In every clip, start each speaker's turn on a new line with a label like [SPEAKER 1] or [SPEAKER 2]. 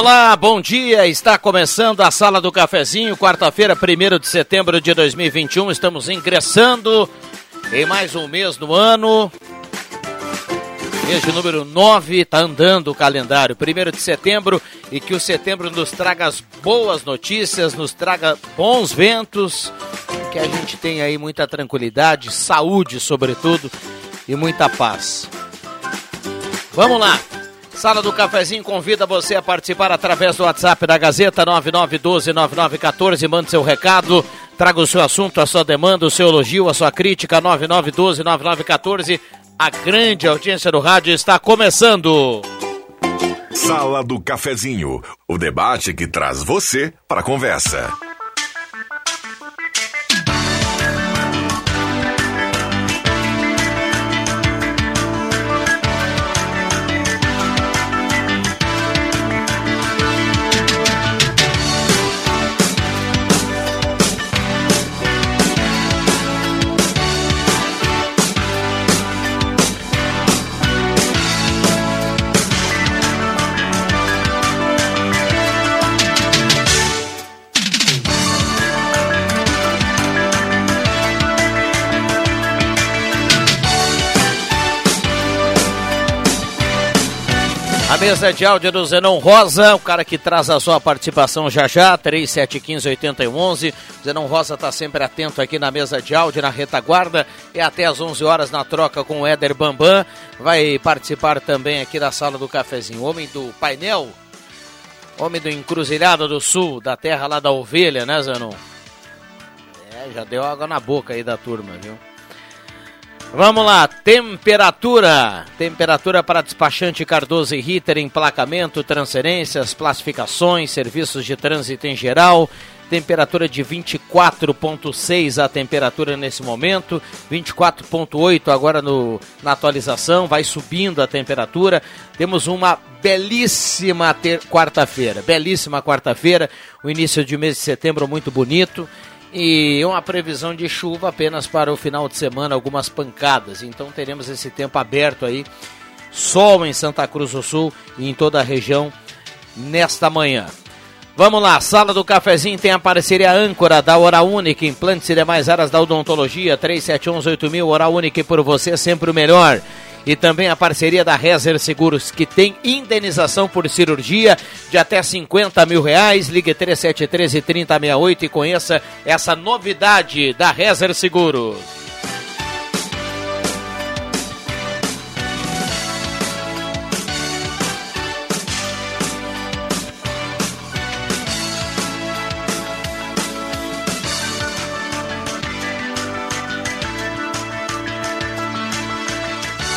[SPEAKER 1] Olá, bom dia. Está começando a Sala do Cafezinho, quarta-feira, 1 de setembro de 2021. Estamos ingressando em mais um mês do ano. Mês de número 9, está andando o calendário. 1 de setembro e que o setembro nos traga as boas notícias, nos traga bons ventos, que a gente tenha aí muita tranquilidade, saúde, sobretudo, e muita paz. Vamos lá. Sala do Cafezinho convida você a participar através do WhatsApp da Gazeta 99129914. Mande seu recado, traga o seu assunto, a sua demanda, o seu elogio, a sua crítica. 99129914. A grande audiência do rádio está começando.
[SPEAKER 2] Sala do Cafezinho, o debate que traz você para a conversa.
[SPEAKER 1] Mesa de áudio do Zenon Rosa, o cara que traz a sua participação já já, 3715-8011. Zenon Rosa está sempre atento aqui na mesa de áudio, na retaguarda, e até às 11 horas na troca com o Éder Bambam. Vai participar também aqui da sala do cafezinho. Homem do painel, homem do Encruzilhado do Sul, da terra lá da ovelha, né, Zenon? É, já deu água na boca aí da turma, viu? Vamos lá, temperatura. Temperatura para despachante Cardoso e Ritter, emplacamento, transferências, classificações, serviços de trânsito em geral. Temperatura de 24,6 a temperatura nesse momento, 24,8 agora no, na atualização, vai subindo a temperatura. Temos uma belíssima quarta-feira, belíssima quarta-feira, o início de mês de setembro muito bonito e uma previsão de chuva apenas para o final de semana, algumas pancadas. Então teremos esse tempo aberto aí, sol em Santa Cruz do Sul e em toda a região nesta manhã. Vamos lá, Sala do Cafezinho tem a parceria âncora da Hora Única, implantes e demais áreas da odontologia, 37118000, Hora Única por você sempre o melhor e também a parceria da Rezer Seguros, que tem indenização por cirurgia de até 50 mil reais. Ligue 3713 3068 e conheça essa novidade da Rezer Seguros.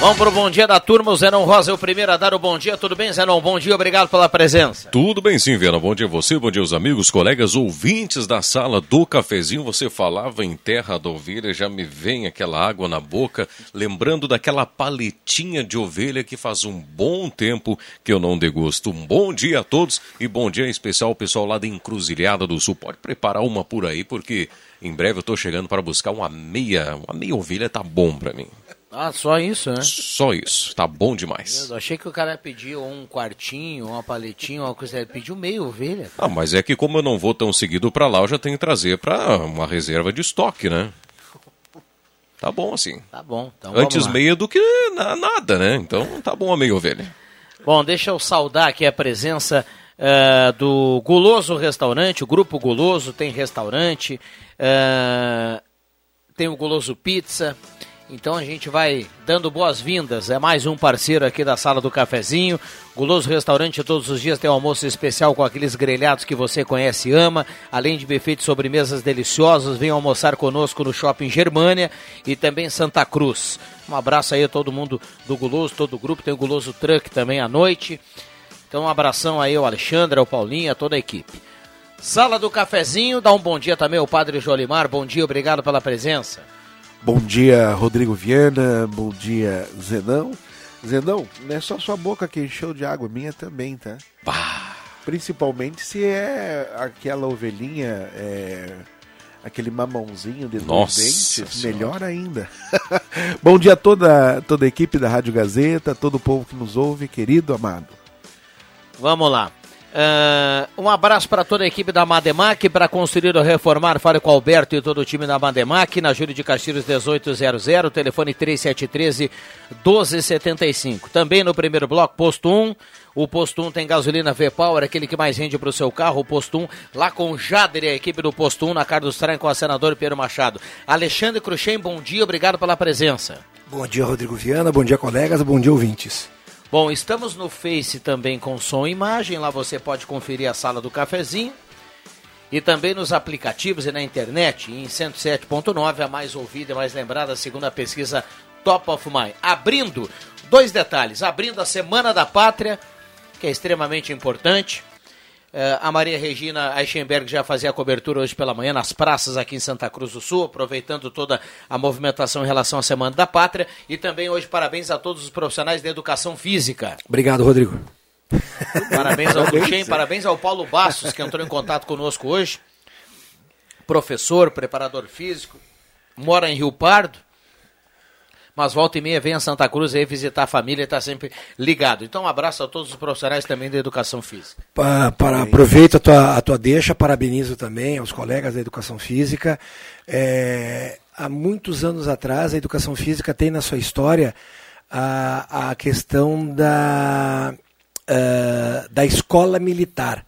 [SPEAKER 1] Vamos pro bom dia da turma. O Zenon Rosa é o primeiro a dar o bom dia. Tudo bem, Zenon? Bom dia, obrigado pela presença.
[SPEAKER 3] Tudo bem sim, Vera. Bom dia a você, bom dia aos amigos, colegas, ouvintes da sala do cafezinho. Você falava em terra da ovelha, já me vem aquela água na boca, lembrando daquela paletinha de ovelha que faz um bom tempo que eu não degusto. Um bom dia a todos e bom dia especial ao pessoal lá da Encruzilhada do Sul. Pode preparar uma por aí, porque em breve eu estou chegando para buscar uma meia, uma meia ovelha, tá bom para mim.
[SPEAKER 1] Ah, só isso, né?
[SPEAKER 3] Só isso. Tá bom demais.
[SPEAKER 1] Eu achei que o cara pediu um quartinho, uma paletinha, uma coisa. Ele pediu meio ovelha.
[SPEAKER 3] Ah, mas é que como eu não vou tão seguido para lá, eu já tenho que trazer para uma reserva de estoque, né? Tá bom assim.
[SPEAKER 1] Tá bom. Então
[SPEAKER 3] Antes meia do que na, nada, né? Então tá bom a meia ovelha.
[SPEAKER 1] Bom, deixa eu saudar aqui a presença uh, do Guloso Restaurante, o Grupo Guloso tem restaurante, uh, tem o Guloso Pizza. Então a gente vai dando boas-vindas. É mais um parceiro aqui da sala do cafezinho. Guloso Restaurante todos os dias tem um almoço especial com aqueles grelhados que você conhece e ama. Além de buffet de sobremesas deliciosas, venha almoçar conosco no Shopping Germânia e também Santa Cruz. Um abraço aí a todo mundo do Guloso, todo o grupo. Tem o Guloso Truck também à noite. Então um abração aí ao Alexandre, ao Paulinho, a toda a equipe. Sala do cafezinho, dá um bom dia também ao Padre Jolimar. Bom dia, obrigado pela presença.
[SPEAKER 4] Bom dia, Rodrigo Viana. Bom dia, Zenão. Zenão, não é só sua boca que encheu de água, minha também, tá?
[SPEAKER 3] Bah.
[SPEAKER 4] Principalmente se é aquela ovelhinha, é, aquele mamãozinho de dois dentes,
[SPEAKER 3] Senhora.
[SPEAKER 4] melhor ainda. Bom dia a toda, toda a equipe da Rádio Gazeta, todo o povo que nos ouve, querido, amado.
[SPEAKER 1] Vamos lá. Uh, um abraço para toda a equipe da Mademac. Para construir ou reformar, fale com o Alberto e todo o time da Mademac. Na Júlio de Castilhos 1800, telefone 3713 1275. Também no primeiro bloco, posto 1. O posto 1 tem gasolina V-Power, aquele que mais rende para o seu carro. O posto 1 lá com o Jader e a equipe do posto 1 na Carlos Traem com a senador Pedro Machado. Alexandre Cruxem, bom dia, obrigado pela presença.
[SPEAKER 5] Bom dia, Rodrigo Viana. Bom dia, colegas. Bom dia, ouvintes.
[SPEAKER 1] Bom, estamos no Face também com som e imagem. Lá você pode conferir a sala do cafezinho. E também nos aplicativos e na internet, em 107.9, a mais ouvida e mais lembrada, segundo a pesquisa Top of Mind. Abrindo, dois detalhes. Abrindo a Semana da Pátria, que é extremamente importante. Uh, a Maria Regina Eichenberg já fazia a cobertura hoje pela manhã nas praças aqui em Santa Cruz do Sul, aproveitando toda a movimentação em relação à Semana da Pátria. E também hoje parabéns a todos os profissionais da educação física.
[SPEAKER 5] Obrigado, Rodrigo.
[SPEAKER 1] Parabéns ao Cruxem, parabéns ao Paulo Bastos, que entrou em contato conosco hoje. Professor, preparador físico, mora em Rio Pardo mas volta e meia vem a Santa Cruz aí visitar a família e está sempre ligado. Então, um abraço a todos os profissionais também da educação física.
[SPEAKER 5] Pa, para, aproveito a tua, a tua deixa, parabenizo também aos colegas da educação física. É, há muitos anos atrás, a educação física tem na sua história a, a questão da, uh, da escola militar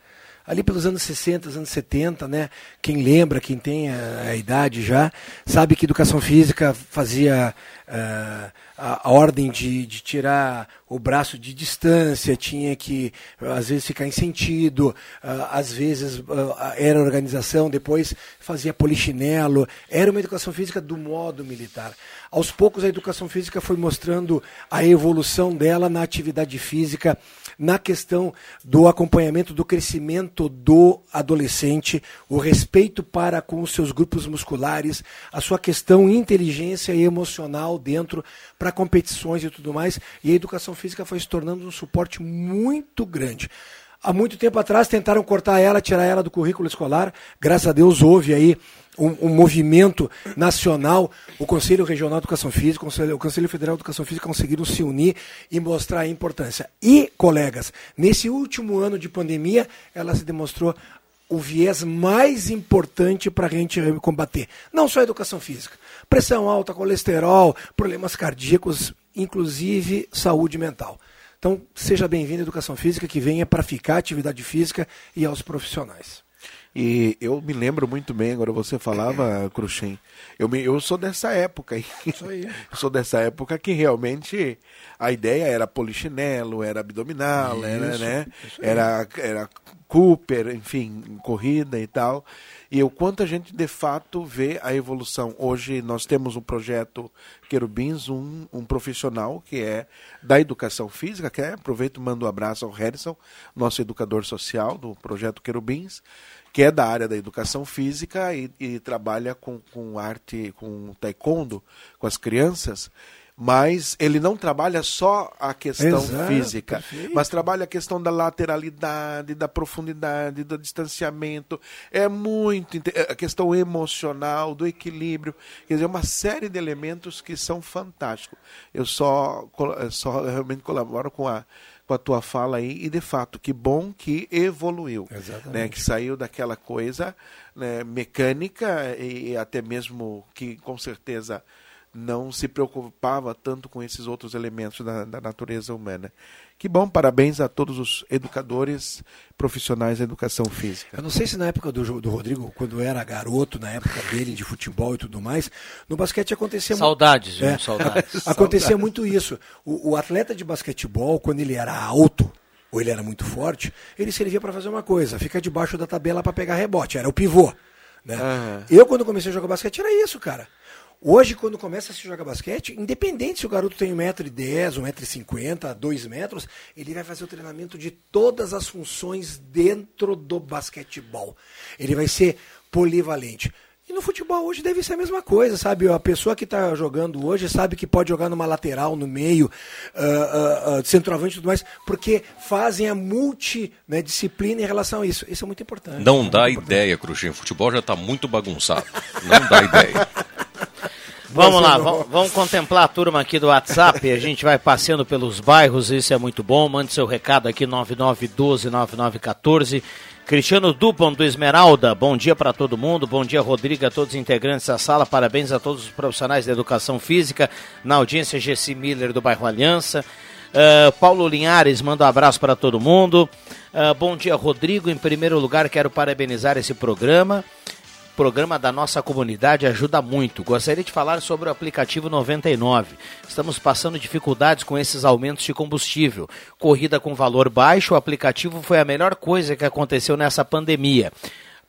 [SPEAKER 5] ali pelos anos 60, anos 70, né? Quem lembra, quem tem a, a idade já, sabe que educação física fazia uh, a, a, ordem de, de, tirar o braço de distância, tinha que às vezes ficar em sentido, uh, às vezes uh, era organização, depois fazia polichinelo, era uma educação física do modo militar. Aos poucos a educação física foi mostrando a evolução dela na atividade física, na questão do acompanhamento do crescimento do adolescente, o respeito para com os seus grupos musculares, a sua questão inteligência e emocional dentro para competições e tudo mais. E a educação física foi se tornando um suporte muito grande. Há muito tempo atrás tentaram cortar ela, tirar ela do currículo escolar. Graças a Deus houve aí um, um, movimento nacional, o Conselho Regional de Educação Física, o Conselho, o Conselho Federal de Educação Física conseguiram se unir e mostrar a importância. E, colegas, nesse último ano de pandemia, ela se demonstrou o viés mais importante para a gente combater. Não só a educação física, pressão alta, colesterol, problemas cardíacos, inclusive saúde mental. Então, seja bem-vindo à educação física, que venha para ficar atividade física e aos profissionais.
[SPEAKER 4] E eu me lembro muito bem, agora você falava, Cruxem, eu, me, eu sou dessa época.
[SPEAKER 5] Isso aí.
[SPEAKER 4] eu sou dessa época que realmente a ideia era polichinelo, era abdominal, isso, era, né? Era, era Cooper, enfim, corrida e tal. E o quanto a gente de fato vê a evolução. Hoje nós temos um projeto Querubins, um, um profissional que é da educação física, que é, aproveito e mando um abraço ao Harrison, nosso educador social do projeto Querubins que é da área da educação física e, e trabalha com, com arte, com taekwondo, com as crianças. Mas ele não trabalha só a questão
[SPEAKER 5] Exato,
[SPEAKER 4] física,
[SPEAKER 5] perfeito.
[SPEAKER 4] mas trabalha a questão da lateralidade, da profundidade, do distanciamento. É muito a questão emocional, do equilíbrio, quer dizer, uma série de elementos que são fantásticos. Eu só só realmente colaboro com a com a tua fala aí e de fato que bom que evoluiu,
[SPEAKER 5] Exatamente.
[SPEAKER 4] né, que saiu daquela coisa né, mecânica e até mesmo que com certeza não se preocupava tanto com esses outros elementos da, da natureza humana. Que bom, parabéns a todos os educadores profissionais da educação física.
[SPEAKER 5] Eu não sei se na época do, do Rodrigo, quando era garoto, na época dele de futebol e tudo mais, no basquete acontecia muito.
[SPEAKER 1] Saudades, viu?
[SPEAKER 5] É.
[SPEAKER 1] Saudades.
[SPEAKER 5] Acontecia muito isso. O, o atleta de basquetebol, quando ele era alto, ou ele era muito forte, ele servia para fazer uma coisa, ficar debaixo da tabela para pegar rebote, era o pivô. Né?
[SPEAKER 4] Aham.
[SPEAKER 5] Eu, quando comecei a jogar basquete, era isso, cara. Hoje, quando começa a se jogar basquete, independente se o garoto tem 1,10m, 1,50m, 2 metros, ele vai fazer o treinamento de todas as funções dentro do basquetebol. Ele vai ser polivalente. E no futebol hoje deve ser a mesma coisa, sabe? A pessoa que está jogando hoje sabe que pode jogar numa lateral, no meio, ah, ah, de centroavante e tudo mais, porque fazem a multidisciplina em relação a isso. Isso é muito importante.
[SPEAKER 3] Não dá ideia, Cruxinho. O futebol já está muito bagunçado. Não dá ideia.
[SPEAKER 1] Vamos lá, vamos, vamos contemplar a turma aqui do WhatsApp. A gente vai passeando pelos bairros, isso é muito bom. Mande seu recado aqui, 9912-9914. Cristiano Dupont do Esmeralda, bom dia para todo mundo. Bom dia, Rodrigo, a todos os integrantes da sala. Parabéns a todos os profissionais da educação física. Na audiência, Gessi Miller do bairro Aliança. Ah, Paulo Linhares manda um abraço para todo mundo. Ah, bom dia, Rodrigo. Em primeiro lugar, quero parabenizar esse programa programa da nossa comunidade ajuda muito. Gostaria de falar sobre o aplicativo 99. Estamos passando dificuldades com esses aumentos de combustível. Corrida com valor baixo, o aplicativo foi a melhor coisa que aconteceu nessa pandemia.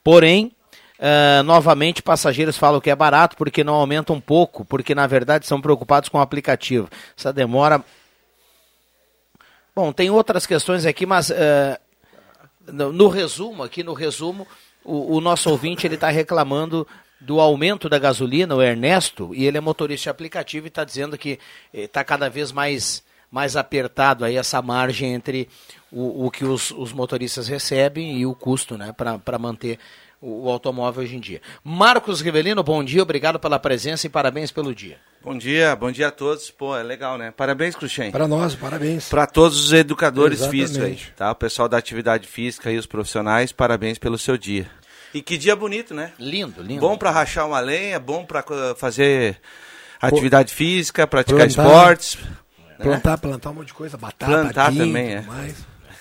[SPEAKER 1] Porém, ah, novamente, passageiros falam que é barato porque não aumenta um pouco, porque na verdade são preocupados com o aplicativo. Essa demora. Bom, tem outras questões aqui, mas ah, no, no resumo, aqui no resumo, o, o nosso ouvinte ele está reclamando do aumento da gasolina, o Ernesto, e ele é motorista de aplicativo e está dizendo que está cada vez mais, mais apertado aí essa margem entre o, o que os, os motoristas recebem e o custo né, para manter o, o automóvel hoje em dia. Marcos Rivelino, bom dia, obrigado pela presença e parabéns pelo dia.
[SPEAKER 6] Bom dia, bom dia a todos. Pô, é legal, né? Parabéns, Cruxem.
[SPEAKER 5] Para nós, parabéns.
[SPEAKER 6] Para todos os educadores
[SPEAKER 5] Exatamente.
[SPEAKER 6] físicos aí, tá? O pessoal da atividade física e os profissionais, parabéns pelo seu dia. E que dia bonito, né?
[SPEAKER 1] Lindo, lindo.
[SPEAKER 6] Bom para rachar uma lenha, bom para fazer atividade física, praticar
[SPEAKER 5] plantar.
[SPEAKER 6] esportes.
[SPEAKER 5] Plantar, plantar um monte de coisa, batata,
[SPEAKER 6] Plantar também, é.
[SPEAKER 5] mais.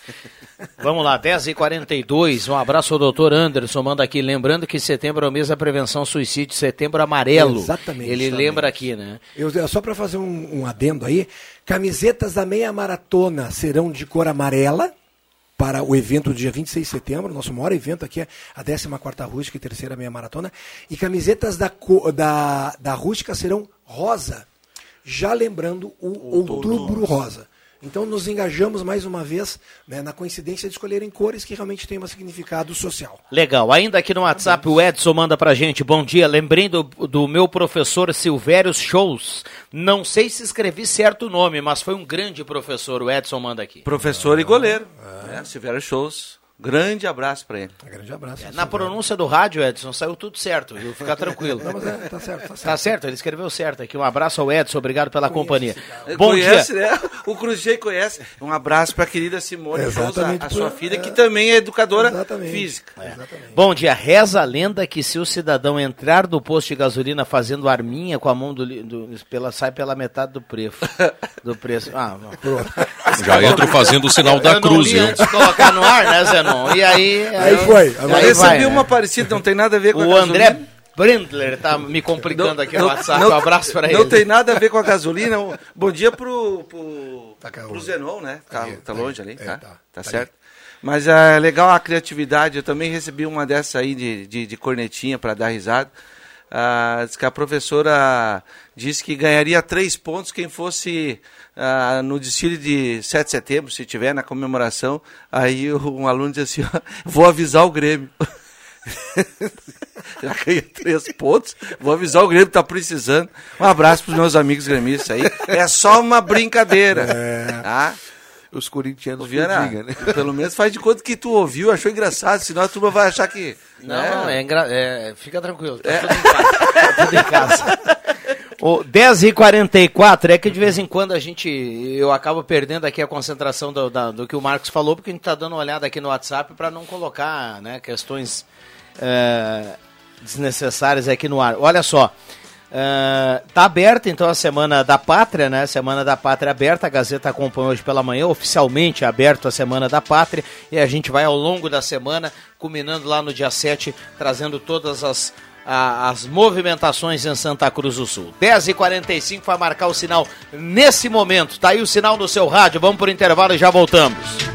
[SPEAKER 1] Vamos lá, 10h42. Um abraço ao doutor Anderson, manda aqui. Lembrando que setembro é o mês da prevenção suicídio, setembro amarelo.
[SPEAKER 5] Exatamente,
[SPEAKER 1] Ele
[SPEAKER 5] exatamente.
[SPEAKER 1] lembra aqui, né?
[SPEAKER 5] Eu, eu- só para fazer um, um adendo aí, camisetas da meia maratona serão de cor amarela para o evento do dia 26 de setembro, nosso maior evento aqui é a 14ª Rústica e terceira meia maratona, e camisetas da, da, da Rústica serão rosa, já lembrando o outubro rosa. Então nos engajamos mais uma vez né, na coincidência de escolherem cores que realmente têm um significado social.
[SPEAKER 1] Legal. Ainda aqui no WhatsApp, o Edson manda pra gente. Bom dia. Lembrei do, do meu professor Silvério Shows. Não sei se escrevi certo o nome, mas foi um grande professor. O Edson manda aqui.
[SPEAKER 6] Professor e goleiro. né? Silvério Shows. Grande abraço para ele.
[SPEAKER 5] Um grande abraço.
[SPEAKER 1] Na pronúncia do rádio, Edson, saiu tudo certo, viu? Fica tranquilo.
[SPEAKER 5] Não, mas é, tá certo, tá certo.
[SPEAKER 1] Tá certo, ele escreveu certo aqui. Um abraço ao Edson, obrigado pela companhia.
[SPEAKER 6] Ele
[SPEAKER 1] Bom
[SPEAKER 6] conhece,
[SPEAKER 1] dia.
[SPEAKER 6] né? O Cruzei conhece. Um abraço para a querida Simone a, sua filha,
[SPEAKER 5] é.
[SPEAKER 6] que também é educadora
[SPEAKER 5] Exatamente.
[SPEAKER 6] física.
[SPEAKER 5] Exatamente.
[SPEAKER 1] Bom dia. Reza a lenda que se o cidadão entrar do posto de gasolina fazendo arminha com a mão do, do pela sai pela metade do preço. Do preço. Ah, não.
[SPEAKER 3] Já entro fazendo o sinal da
[SPEAKER 1] Eu
[SPEAKER 3] cruz, viu?
[SPEAKER 1] colocar no ar, né, E aí.
[SPEAKER 5] Aí foi. Agora
[SPEAKER 1] aí
[SPEAKER 6] recebi
[SPEAKER 1] vai, né?
[SPEAKER 6] uma parecida, não tem nada a ver com a
[SPEAKER 1] O
[SPEAKER 6] gasolina.
[SPEAKER 1] André Brindler tá me complicando aqui no WhatsApp. um abraço pra ele.
[SPEAKER 6] Não tem nada a ver com a gasolina. Bom dia pro, pro,
[SPEAKER 5] Tá
[SPEAKER 6] pro
[SPEAKER 5] o-
[SPEAKER 6] Zenon, né? Tá,
[SPEAKER 5] aí,
[SPEAKER 6] tá
[SPEAKER 5] tá
[SPEAKER 6] longe
[SPEAKER 5] aí.
[SPEAKER 6] ali,
[SPEAKER 5] É,
[SPEAKER 6] tá?
[SPEAKER 5] tá,
[SPEAKER 6] Tá,
[SPEAKER 5] tá
[SPEAKER 6] certo. Mas é legal a criatividade. Eu também recebi uma dessa aí de, de, de cornetinha para dar risada. Ah, diz que a professora disse que ganharia três pontos quem fosse ah, no desfile de 7 de setembro, se tiver na comemoração. Aí um aluno disse assim: vou avisar o Grêmio. já ganhei três pontos. Vou avisar o Grêmio que tá precisando. Um abraço pros meus amigos gremistas aí. É só uma brincadeira. É. Tá?
[SPEAKER 4] Os corintianos
[SPEAKER 6] Viana, diga, né? pelo menos faz de conta que tu ouviu, achou engraçado, senão a turma vai achar que.
[SPEAKER 1] Não, né? não, é, engra... é Fica tranquilo, tá é. tudo em casa. tá tudo em casa. O 10h44 é que de vez em quando a gente. Eu acabo perdendo aqui a concentração do, da, do que o Marcos falou, porque a gente está dando uma olhada aqui no WhatsApp para não colocar né, questões é, desnecessárias aqui no ar. Olha só. Uh, tá aberta então a Semana da Pátria, né? Semana da Pátria aberta, a Gazeta acompanhou hoje pela manhã, oficialmente aberto a Semana da Pátria, e a gente vai ao longo da semana, culminando lá no dia 7, trazendo todas as a, as movimentações em Santa Cruz do Sul. 10h45 vai marcar o sinal nesse momento. Tá aí o sinal no seu rádio. Vamos por intervalo e já voltamos.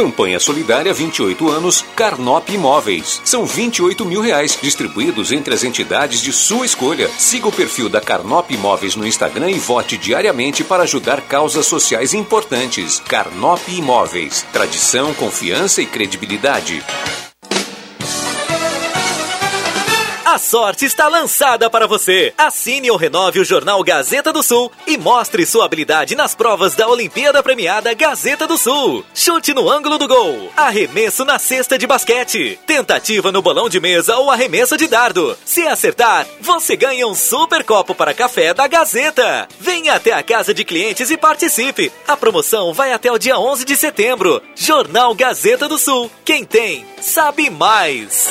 [SPEAKER 7] Campanha Solidária 28 anos, Carnop Imóveis. São 28 mil reais distribuídos entre as entidades de sua escolha. Siga o perfil da Carnop Imóveis no Instagram e vote diariamente para ajudar causas sociais importantes. Carnop Imóveis. Tradição, confiança e credibilidade.
[SPEAKER 8] Sorte está lançada para você. Assine ou renove o jornal Gazeta do Sul e mostre sua habilidade nas provas da Olimpíada Premiada Gazeta do Sul. Chute no ângulo do gol. Arremesso na cesta de basquete. Tentativa no bolão de mesa ou arremesso de dardo. Se acertar, você ganha um super copo para café da Gazeta. Venha até a casa de clientes e participe. A promoção vai até o dia 11 de setembro. Jornal Gazeta do Sul. Quem tem, sabe mais.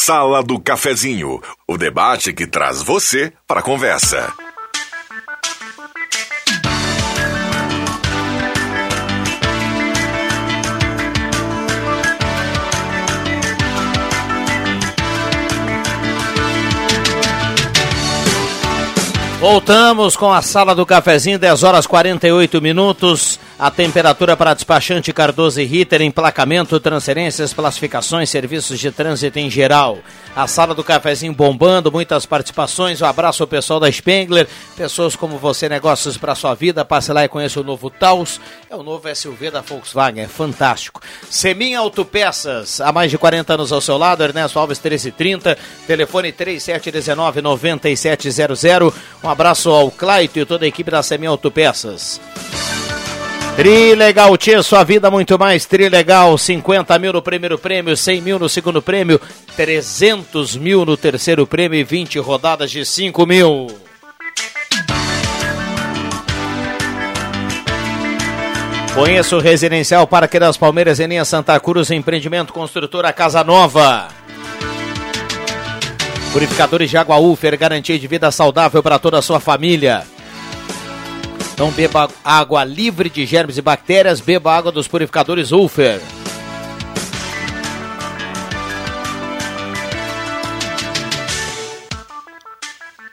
[SPEAKER 2] Sala do Cafezinho, o debate que traz você para a conversa.
[SPEAKER 1] Voltamos com a sala do cafezinho, 10 horas 48 minutos. A temperatura para despachante Cardoso e Ritter, emplacamento, transferências, classificações, serviços de trânsito em geral. A sala do cafezinho bombando, muitas participações. Um abraço ao pessoal da Spengler, pessoas como você, negócios para sua vida. Passe lá e conheça o novo Taos. É o novo SUV da Volkswagen, é fantástico. Seminha Autopeças, há mais de 40 anos ao seu lado, Ernesto Alves 1330, telefone 3719 9700. Um abraço ao Claito e toda a equipe da Seminha Autopeças. Trilegal, tia, sua vida muito mais. Trilegal, 50 mil no primeiro prêmio, 100 mil no segundo prêmio, 300 mil no terceiro prêmio e 20 rodadas de 5 mil. Conheça o Residencial Parque das Palmeiras em linha Santa Cruz, empreendimento construtora Casa Nova. Purificadores de água Ufer, garantia de vida saudável para toda a sua família. Não beba água livre de germes e bactérias, beba água dos purificadores Ufer.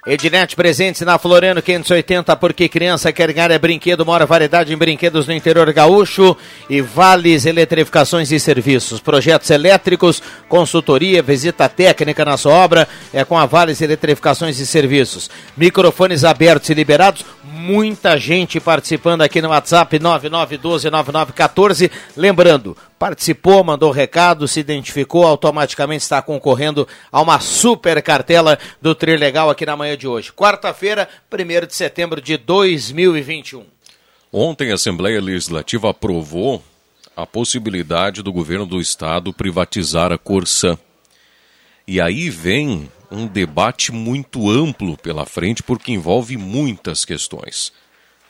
[SPEAKER 1] Ednet presentes na Floriano 580, porque criança quer ganhar é brinquedo, maior variedade em brinquedos no interior gaúcho e Vales Eletrificações e Serviços. Projetos elétricos, consultoria, visita técnica na sua obra, é com a Vales Eletrificações e Serviços. Microfones abertos e liberados, muita gente participando aqui no WhatsApp 99129914. Lembrando, participou, mandou recado, se identificou, automaticamente está concorrendo a uma super cartela do Trilegal aqui na manhã de hoje. Quarta-feira, 1 de setembro de 2021.
[SPEAKER 3] Ontem a Assembleia Legislativa aprovou a possibilidade do governo do estado privatizar a Corsã. E aí vem um debate muito amplo pela frente, porque envolve muitas questões.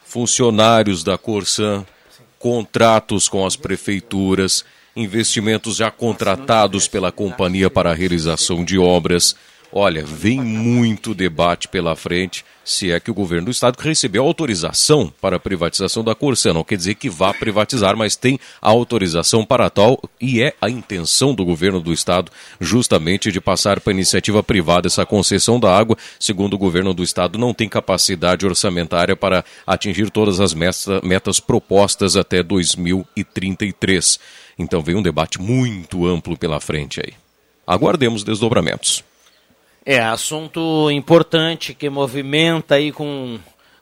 [SPEAKER 3] Funcionários da Corsã, contratos com as prefeituras, investimentos já contratados pela companhia para a realização de obras Olha, vem muito debate pela frente, se é que o governo do estado recebeu autorização para a privatização da Corsã. Não quer dizer que vá privatizar, mas tem autorização para tal e é a intenção do governo do estado justamente de passar para iniciativa privada essa concessão da água. Segundo o governo do estado, não tem capacidade orçamentária para atingir todas as metas propostas até 2033. Então vem um debate muito amplo pela frente aí. Aguardemos desdobramentos.
[SPEAKER 1] É, assunto importante que movimenta aí com,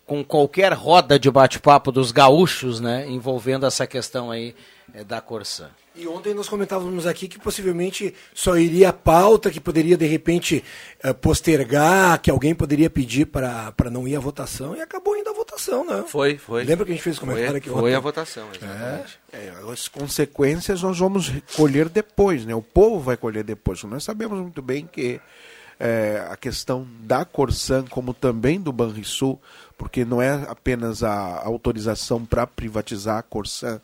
[SPEAKER 1] com qualquer roda de bate-papo dos gaúchos, né? Envolvendo essa questão aí é, da Corsã.
[SPEAKER 5] E ontem nós comentávamos aqui que possivelmente só iria a pauta, que poderia de repente eh, postergar, que alguém poderia pedir para não ir à votação, e acabou indo à votação, né?
[SPEAKER 6] Foi, foi.
[SPEAKER 5] Lembra que a gente fez comentário
[SPEAKER 6] foi,
[SPEAKER 5] aqui
[SPEAKER 6] Foi ontem? a votação, exatamente.
[SPEAKER 4] É, é, as consequências nós vamos colher depois, né? O povo vai colher depois. Nós sabemos muito bem que é, a questão da Corsan, como também do Banrisul, porque não é apenas a autorização para privatizar a Corsan,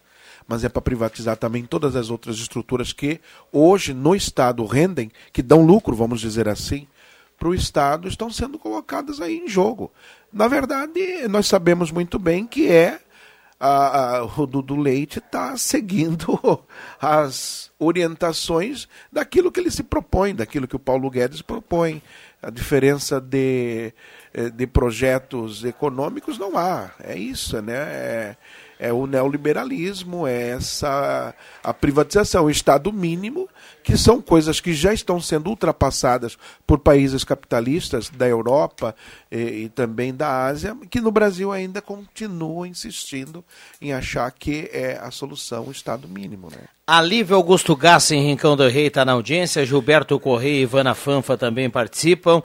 [SPEAKER 4] mas é para privatizar também todas as outras estruturas que hoje no Estado rendem, que dão lucro, vamos dizer assim, para o Estado, estão sendo colocadas aí em jogo. Na verdade, nós sabemos muito bem que é a, a, o Dudu Leite está seguindo as orientações daquilo que ele se propõe, daquilo que o Paulo Guedes propõe. A diferença de, eh, de projetos econômicos não há. É isso, né? É, é o neoliberalismo, é essa a privatização, o Estado mínimo, que são coisas que já estão sendo ultrapassadas por países capitalistas da Europa e, e também da Ásia, que no Brasil ainda continuam insistindo em achar que é a solução o Estado mínimo. Né?
[SPEAKER 1] Alívio Augusto Gassi em Rincão do Rei está na audiência, Gilberto Correia e Ivana Fanfa também participam. Uh,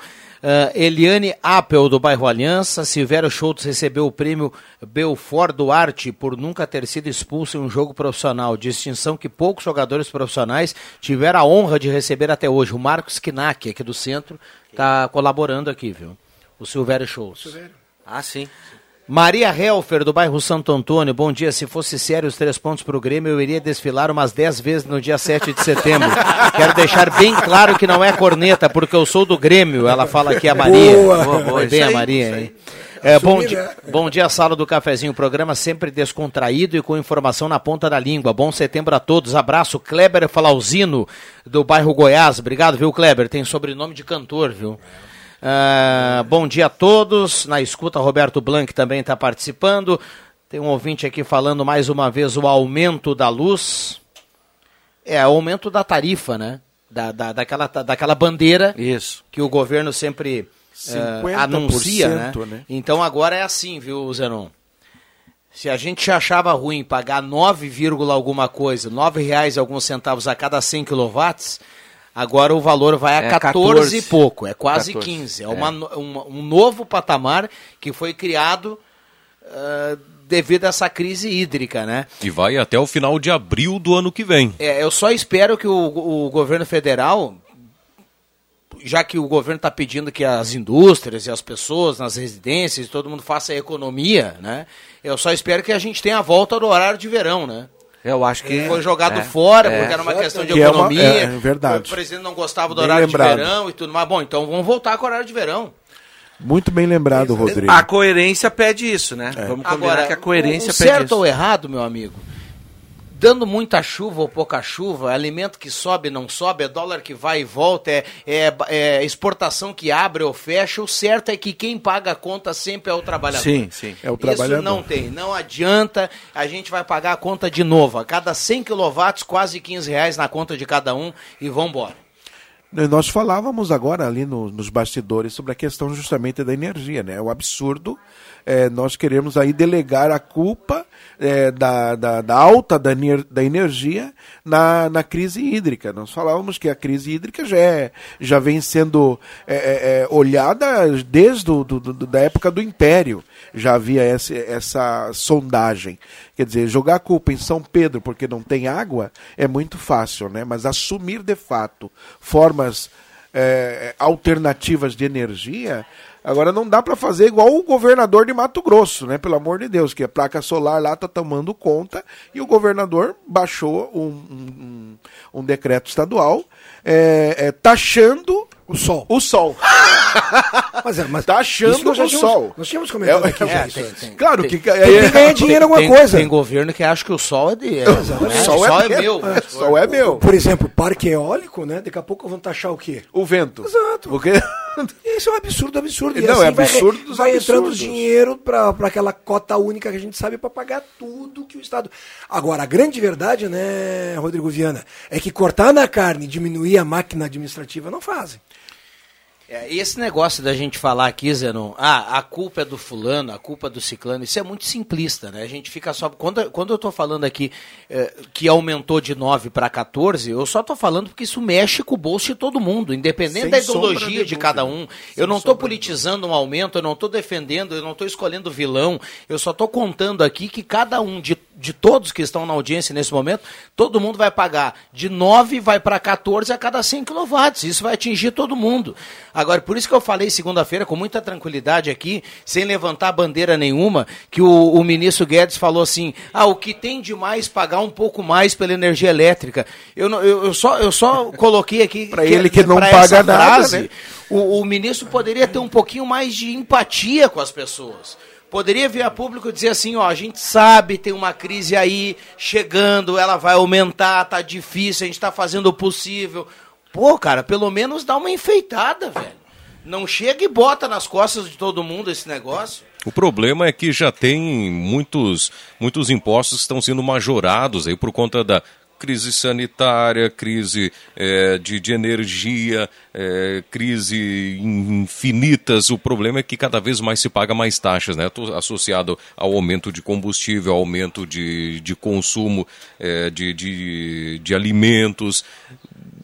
[SPEAKER 1] Eliane Apple, do bairro Aliança. Silvério Schultz recebeu o prêmio Belfort Duarte por nunca ter sido expulso em um jogo profissional. Distinção que poucos jogadores profissionais tiveram a honra de receber até hoje. O Marcos Knack, aqui do centro, está colaborando aqui, viu? O Silvério Schultz. Silvério.
[SPEAKER 6] Ah, sim.
[SPEAKER 1] Maria Helfer, do bairro Santo Antônio, bom dia. Se fosse sério os três pontos para o Grêmio, eu iria desfilar umas dez vezes no dia 7 de setembro. Quero deixar bem claro que não é corneta, porque eu sou do Grêmio. Ela fala aqui a Maria. Boa, boa, boa bem a Maria, hein? É, bom, dia, bom dia, sala do cafezinho. Programa sempre descontraído e com informação na ponta da língua. Bom setembro a todos. Abraço, Kleber Falauzino, do bairro Goiás. Obrigado, viu, Kleber? Tem sobrenome de cantor, viu? Uh, bom dia a todos. Na escuta, Roberto Blanc também está participando. Tem um ouvinte aqui falando mais uma vez o aumento da luz. É, o aumento da tarifa, né? Da, da, daquela, daquela bandeira
[SPEAKER 6] Isso.
[SPEAKER 1] que o governo sempre uh, anuncia, né? né? Então agora é assim, viu, Zenon? Se a gente achava ruim pagar 9, alguma coisa, 9 reais e alguns centavos a cada 100 quilowatts, Agora o valor vai a é 14, 14 e pouco, é quase 14, 15. É, é. Uma, uma, um novo patamar que foi criado uh, devido a essa crise hídrica, né?
[SPEAKER 3] E vai até o final de abril do ano que vem.
[SPEAKER 1] É, eu só espero que o, o governo federal já que o governo está pedindo que as indústrias e as pessoas nas residências, todo mundo faça economia, né? Eu só espero que a gente tenha a volta do horário de verão, né?
[SPEAKER 6] Eu acho que.
[SPEAKER 1] Foi jogado
[SPEAKER 6] é,
[SPEAKER 1] fora,
[SPEAKER 6] é.
[SPEAKER 1] porque era uma questão de
[SPEAKER 4] Que é uma-
[SPEAKER 1] economia.
[SPEAKER 4] é, é verdade.
[SPEAKER 1] O presidente não gostava do
[SPEAKER 4] Bem
[SPEAKER 1] horário
[SPEAKER 4] lembrado.
[SPEAKER 1] de verão e tudo mais. Bom, então vamos voltar com o horário de verão.
[SPEAKER 4] Muito bem lembrado, Rodrigo.
[SPEAKER 6] A coerência pede isso, né? Vamos combinar
[SPEAKER 1] Agora,
[SPEAKER 6] que a coerência
[SPEAKER 1] o
[SPEAKER 6] pede
[SPEAKER 1] certo
[SPEAKER 6] isso.
[SPEAKER 1] ou errado, meu amigo, dando muita chuva ou pouca chuva, alimento que sobe não sobe, é dólar que vai e volta, é, é- é exportação que abre ou fecha, o certo é que quem paga a conta sempre é o trabalhador.
[SPEAKER 6] Sim, sim.
[SPEAKER 4] É o trabalhador.
[SPEAKER 1] Isso não tem, não adianta, a gente vai pagar a conta de novo. A cada 100 quilowatts, quase 15 reais na conta de cada um e vamos embora.
[SPEAKER 4] Nós falávamos agora ali no- nos bastidores sobre a questão justamente da energia, né? O absurdo é, nós queremos aí delegar a culpa é, da, da, da alta da, da energia na, na crise hídrica. Nós falávamos que a crise hídrica já, é, já vem sendo é, é, é, olhada desde do, do- do- da época do Império. Já havia essa, essa sondagem. Quer dizer, jogar a culpa em São Pedro porque não tem água é muito fácil, né? Mas assumir de fato formas é, alternativas de energia, agora não dá para fazer igual o governador de Mato Grosso, né? Pelo amor de Deus, que a placa solar lá tá tomando conta e o governador baixou um, um, um- decreto estadual é, é, taxando
[SPEAKER 5] O sol.
[SPEAKER 4] o sol.
[SPEAKER 5] Mas, é, mas
[SPEAKER 4] Tá achando o sol.
[SPEAKER 5] Nós tínhamos comentado
[SPEAKER 4] É,
[SPEAKER 5] aqui
[SPEAKER 4] é,
[SPEAKER 5] já
[SPEAKER 4] é,
[SPEAKER 5] isso.
[SPEAKER 1] tem- tem-
[SPEAKER 4] Claro
[SPEAKER 1] tem-
[SPEAKER 4] que
[SPEAKER 5] Quem ganha dinheiro é alguma
[SPEAKER 1] tem,
[SPEAKER 5] coisa.
[SPEAKER 1] Tem governo que acha que o sol é de. É,
[SPEAKER 4] O sol, é, meu. O sol é meu.
[SPEAKER 5] Por exemplo, parque eólico, né? Daqui a pouco vão taxar o quê?
[SPEAKER 4] O vento.
[SPEAKER 5] Exato.
[SPEAKER 4] Porque
[SPEAKER 5] Isso é um absurdo, absurdo. E
[SPEAKER 4] Não, é
[SPEAKER 5] vai-
[SPEAKER 4] absurdo dos
[SPEAKER 5] Vai, entrando dinheiro para aquela cota única que a gente sabe para pagar tudo que o Estado. Agora, a grande verdade, né, Rodrigo Viana, é que cortar na carne e diminuir a máquina administrativa não fazem.
[SPEAKER 1] É, esse negócio da gente falar aqui, Zenon, ah, a culpa é do fulano, a culpa é do ciclano, isso é muito simplista, né? A gente fica só. Quando, quando eu tô falando aqui eh, que aumentou de 9 para 14, eu só tô falando porque isso mexe com o bolso de todo mundo, independente
[SPEAKER 4] Sem
[SPEAKER 1] da ideologia
[SPEAKER 4] de
[SPEAKER 1] de cada um. Eu não tô politizando um aumento, eu não tô defendendo, eu não tô escolhendo vilão, eu só tô contando aqui que cada um de, de todos que estão na audiência nesse momento, todo mundo vai pagar de 9 vai para 14 a cada 100 kW. Isso vai atingir todo mundo. Agora, por isso que eu falei segunda-feira com muita tranquilidade aqui, sem levantar bandeira nenhuma, que o, o ministro Guedes falou assim: ah, o que tem de mais pagar um pouco mais pela energia elétrica. Eu, não- eu, eu só, eu só coloquei aqui.
[SPEAKER 4] Pra ele que não paga nada,
[SPEAKER 1] frase,
[SPEAKER 4] né?
[SPEAKER 1] o, o ministro poderia ter um pouquinho mais de empatia com as pessoas. Poderia vir a público dizer assim, ó, a gente sabe, tem uma crise aí chegando, ela vai aumentar, tá difícil, a gente tá fazendo o possível. Pô, cara, pelo menos dá uma enfeitada, velho. Não chega e bota nas costas de todo mundo esse negócio.
[SPEAKER 3] O problema é que já tem muitos, muitos impostos que estão sendo majorados aí por conta da crise sanitária, crise eh, de, de energia, eh, crise infinitas. O problema é que cada vez mais se paga mais taxas, né? Associado ao aumento de combustível, ao aumento de, de consumo eh, de, de, de alimentos.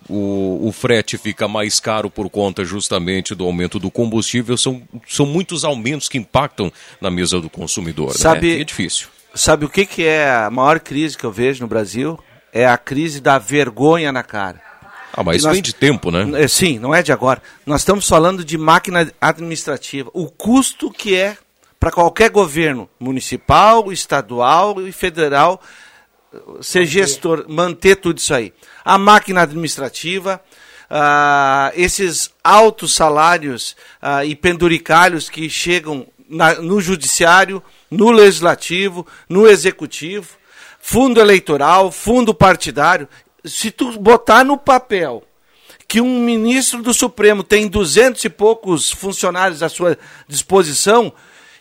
[SPEAKER 3] O, o frete fica mais caro por conta justamente do aumento do combustível. São, são muitos aumentos que impactam na mesa do consumidor.
[SPEAKER 6] Sabe-
[SPEAKER 3] né? É difícil.
[SPEAKER 6] Sabe o que, que é a maior crise que eu vejo no Brasil? É a crise da vergonha na cara.
[SPEAKER 3] Ah, mas
[SPEAKER 6] E nós-
[SPEAKER 3] vem de tempo, né?
[SPEAKER 6] É, Sim, não é de agora. Nós estamos falando de máquina administrativa. O custo que é para qualquer governo, municipal, estadual e federal, ser gestor, manter tudo isso aí. A máquina administrativa, ah, esses altos salários ah, e penduricalhos que chegam na- no judiciário, no legislativo, no executivo, fundo eleitoral, fundo partidário. Se tu botar no papel que um ministro do Supremo tem duzentos e poucos funcionários à sua disposição,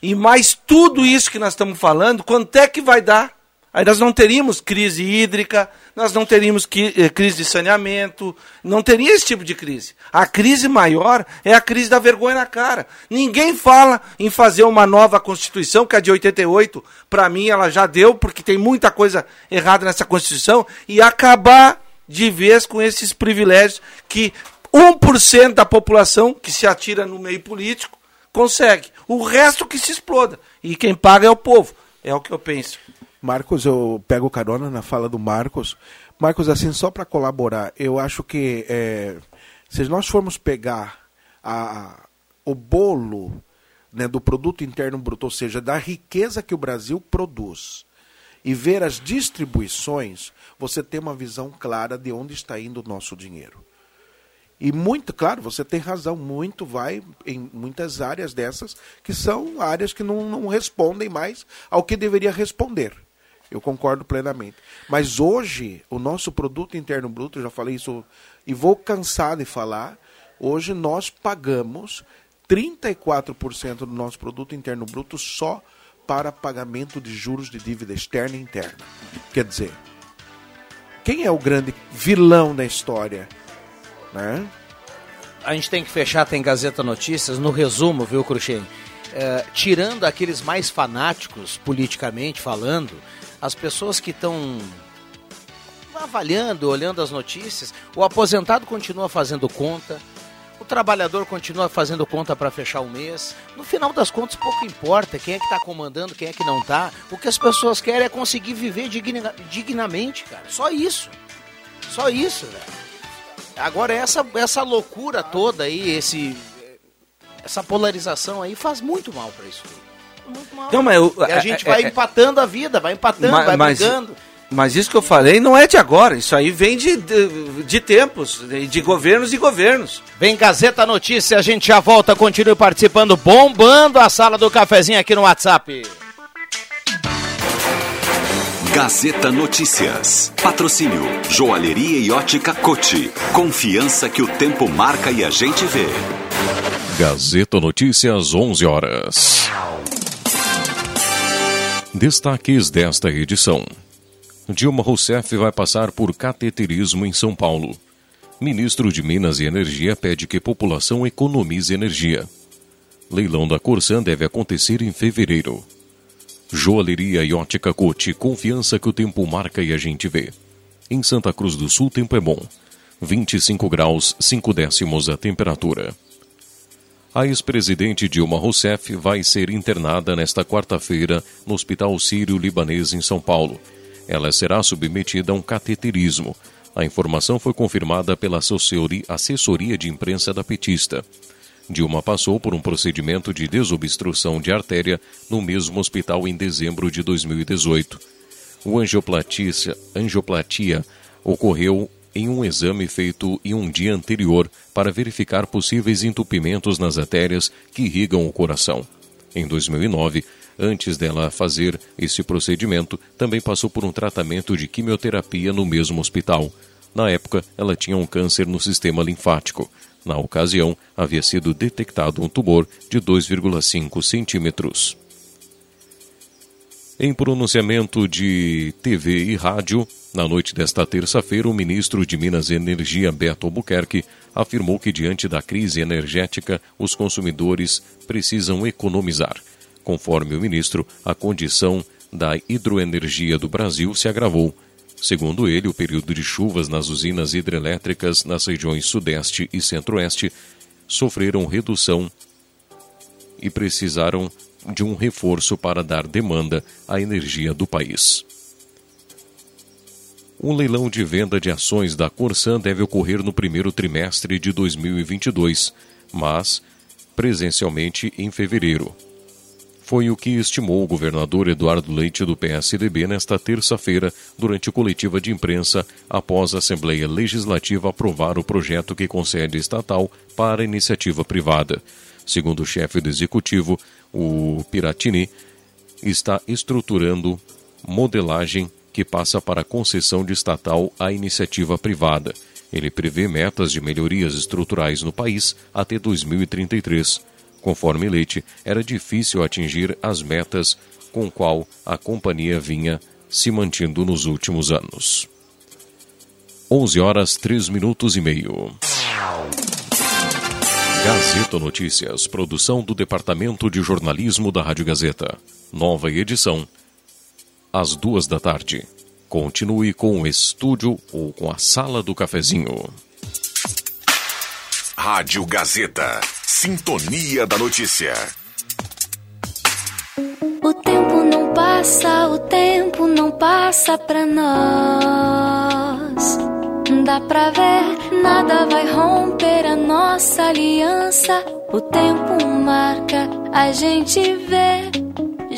[SPEAKER 6] e mais tudo isso que nós estamos falando, quanto é que vai dar? Aí nós não teríamos crise hídrica, nós não teríamos eh, crise de saneamento, não teria esse tipo de crise. A crise maior é a crise da vergonha na cara. Ninguém fala em fazer uma nova Constituição, que a de 88, para mim, ela já deu, porque tem muita coisa errada nessa Constituição, e acabar de vez com esses privilégios que 1% da população que se atira no meio político consegue. O resto que se exploda. E quem paga é o povo. É o que eu penso.
[SPEAKER 4] Marcos, eu pego carona na fala do Marcos. Marcos, assim, só para colaborar, eu acho que é, Se nós formos pegar a, o bolo né, do produto interno bruto, ou seja, da riqueza que o Brasil produz, e ver as distribuições, você tem uma visão clara de onde está indo o nosso dinheiro. E muito, claro, você tem razão, muito vai em muitas áreas dessas que são áreas que não, não respondem mais ao que deveria responder. Eu concordo plenamente. Mas hoje, o nosso produto interno bruto, já falei isso e vou cansar de falar, hoje nós pagamos 34% do nosso produto interno bruto só para pagamento de juros de dívida externa e interna. Quer dizer, quem é o grande vilão da história? Né?
[SPEAKER 1] A gente tem que fechar, tem Gazeta Notícias, no resumo, viu, Cruxem? É, tirando aqueles mais fanáticos, politicamente falando, as pessoas que estão avaliando, olhando as notícias, o aposentado continua fazendo conta, o trabalhador continua fazendo conta para fechar o mês. No final das contas, pouco importa quem é que está comandando, quem é que não está. O que as pessoas querem é conseguir viver digna, dignamente, cara. Só isso. Só isso, velho. Agora, essa, essa loucura toda aí, esse, essa polarização aí, faz muito mal para isso tudo. Muito mal.
[SPEAKER 6] Não, mas eu,
[SPEAKER 1] e a gente é, vai é, empatando a vida, vai empatando, mas, vai brigando.
[SPEAKER 6] Mas isso que eu falei não é de agora, isso aí vem de, de, de tempos, de, de, governos e governos.
[SPEAKER 1] Vem Gazeta Notícia, a gente já volta, continue participando, bombando a sala do cafezinho aqui no WhatsApp.
[SPEAKER 9] Gazeta Notícias. Patrocínio Joalheria e Ótica Cote. Confiança que o tempo marca e a gente vê.
[SPEAKER 3] Gazeta Notícias, 11 horas. Destaques desta edição. Dilma Rousseff vai passar por cateterismo em São Paulo. Ministro de Minas e Energia pede que população economize energia. Leilão da Corsan deve acontecer em fevereiro. Joalheria e ótica Cote, confiança que o tempo marca e a gente vê. Em Santa Cruz do Sul, tempo é bom. 25 graus, 5 décimos a temperatura. A ex-presidente Dilma Rousseff vai ser internada nesta quarta-feira no Hospital Sírio-Libanês em São Paulo. Ela será submetida a um cateterismo. A informação foi confirmada pela assessoria de imprensa da petista. Dilma passou por um procedimento de desobstrução de artéria no mesmo hospital em dezembro de 2018. O angioplatia, angioplatia ocorreu em um exame feito em um dia anterior para verificar possíveis entupimentos nas artérias que irrigam o coração. Em 2009, antes dela fazer esse procedimento, também passou por um tratamento de quimioterapia no mesmo hospital. Na época, ela tinha um câncer no sistema linfático. Na ocasião, havia sido detectado um tumor de 2,5 centímetros. Em pronunciamento de TV e rádio, na noite desta terça-feira, o ministro de Minas e Energia, Beto Albuquerque, afirmou que, diante da crise energética, os consumidores precisam economizar. Conforme o ministro, a condição da hidroenergia do Brasil se agravou Segundo ele, o período de chuvas nas usinas hidrelétricas nas regiões Sudeste e Centro-Oeste sofreram redução e precisaram de um reforço para dar demanda à energia do país. Um leilão de venda de ações da Corsan deve ocorrer no primeiro trimestre de 2022, mas presencialmente em fevereiro. Foi o que estimou o governador Eduardo Leite do PSDB nesta terça-feira, durante coletiva de imprensa, após a Assembleia Legislativa aprovar o projeto que concede estatal para iniciativa privada. Segundo o chefe do executivo, o Piratini, está estruturando modelagem que passa para concessão de estatal à iniciativa privada. Ele prevê metas de melhorias estruturais no país até 2033 Conforme Leite, era difícil atingir as metas com qual a companhia vinha se mantendo nos últimos anos. 11 horas 3 minutos e meio. Gazeta Notícias, produção do Departamento de Jornalismo da Rádio Gazeta. Nova edição, às duas da tarde. Continue com o estúdio ou com a sala do cafezinho.
[SPEAKER 2] Rádio Gazeta. Sintonia da Notícia.
[SPEAKER 10] O tempo não passa, o tempo não passa pra nós. Dá pra ver nada vai romper a nossa aliança. O tempo marca, a gente vê.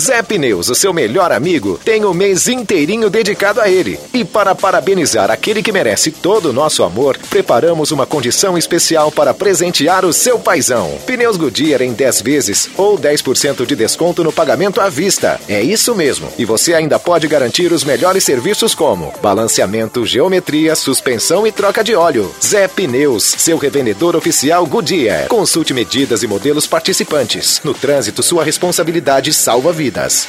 [SPEAKER 11] Zé Pneus, o seu melhor amigo, tem o mês inteirinho dedicado a ele. E para parabenizar aquele que merece todo o nosso amor, preparamos uma condição especial para presentear o seu paizão. Pneus Goodyear em 10 vezes ou 10% de desconto no pagamento à vista. É isso mesmo. E você ainda pode garantir os melhores serviços como balanceamento, geometria, suspensão e troca de óleo. Zé Pneus, seu revendedor oficial Goodyear. Consulte medidas e modelos participantes. No trânsito, sua responsabilidade salva vidas. Vidas.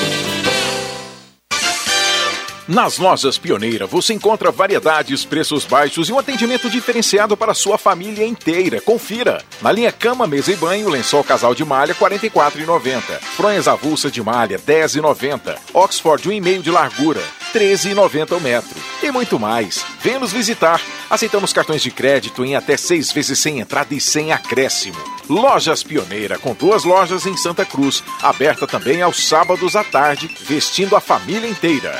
[SPEAKER 12] Nas lojas Pioneira você encontra variedades, preços baixos e um atendimento diferenciado para sua família inteira. Confira! Na linha cama, mesa e banho, lençol casal de malha, R$ 44,90. Fronhas avulsa de malha, R$ 10,90. Oxford 1,5 de largura, R$ 13,90 o metro. E muito mais. Venha nos visitar. Aceitamos cartões de crédito em até seis vezes sem entrada e sem acréscimo. Lojas Pioneira, com duas lojas em Santa Cruz, aberta também aos sábados à tarde, vestindo a família inteira.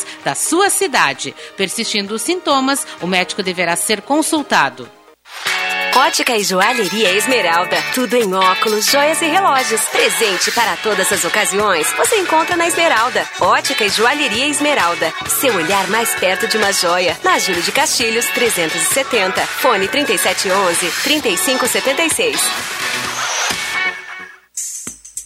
[SPEAKER 13] da sua cidade. Persistindo os sintomas, o médico deverá ser consultado.
[SPEAKER 14] Ótica e Joalheria Esmeralda. Tudo em óculos, joias e relógios. Presente para todas as ocasiões. Você encontra na Esmeralda. Ótica e Joalheria Esmeralda. Seu olhar mais perto de uma joia. Na Júlio de Castilhos, 370. Fone 3711-3576.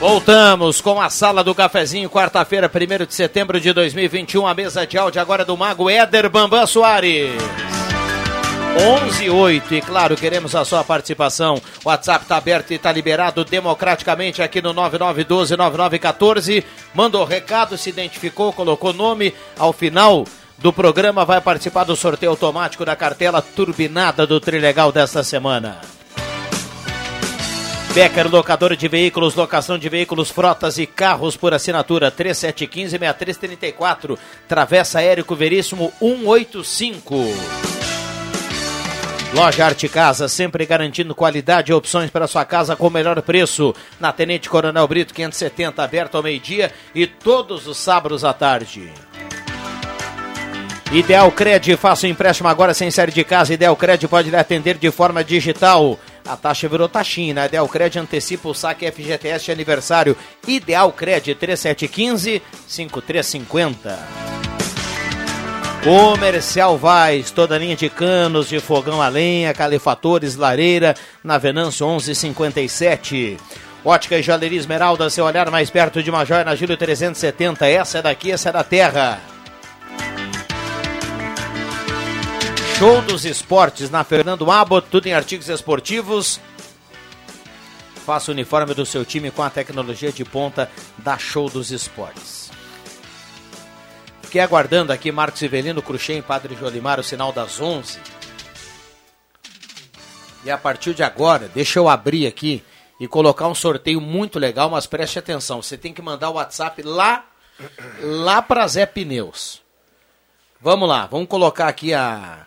[SPEAKER 1] Voltamos com a sala do cafezinho, quarta-feira, 1 de setembro de 2021, a mesa de áudio agora do Mago Éder Bambam Soares. 11 e 8, e claro, queremos a sua participação. O WhatsApp está aberto e está liberado democraticamente aqui no 9912-9914. Mandou recado, se identificou, colocou nome. Ao final do programa, vai participar do sorteio automático da cartela turbinada do Trilegal desta semana. Becker, locador de veículos, locação de veículos, frotas e carros por assinatura 3715-6334. Travessa Érico Veríssimo 185. Loja Arte Casa, sempre garantindo qualidade e opções para sua casa com o melhor preço. Na Tenente Coronel Brito 570, aberto ao meio-dia e todos os sábados à tarde. Ideal Cred, faça o empréstimo agora sem série de casa. Ideal Cred pode lhe atender de forma digital. A taxa virou taxinha, né? Ideal Cred antecipa o saque FGTS de aniversário. Ideal Cred 3715-5350. Comercial Vaz, toda linha de canos, de fogão a lenha, calefatores, lareira, na Venâncio 1157. Ótica e Joalheria Esmeralda, seu olhar mais perto de uma joia na Júlio 370. Essa é daqui, essa é da terra. Show dos Esportes na Fernando Abbott, tudo em artigos esportivos. Faça o uniforme do seu time com a tecnologia de ponta da Show dos Esportes. Fiquei aguardando aqui Marcos Ivelino, Cruxem, Padre Jolimar, o sinal das 11. E a partir de agora, deixa eu abrir aqui e colocar um sorteio muito legal, mas preste atenção, você tem que mandar o WhatsApp lá, lá para Zé Pneus. Vamos lá, vamos colocar aqui a,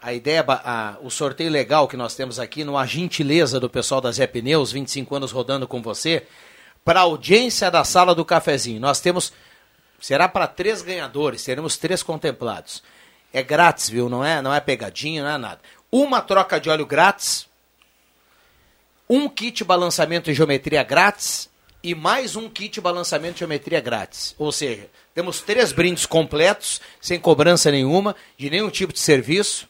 [SPEAKER 1] a ideia, a, o sorteio legal que nós temos aqui, numa gentileza do pessoal da Zé Pneus, 25 anos rodando com você, para a audiência da sala do cafezinho. Nós temos, será para três ganhadores, teremos três contemplados. É grátis, viu? Não é, não é pegadinha, não é nada. Uma troca de óleo grátis, um kit balançamento e geometria grátis e mais um kit balançamento e geometria grátis. Ou seja, temos três brindes completos, sem cobrança nenhuma, de nenhum tipo de serviço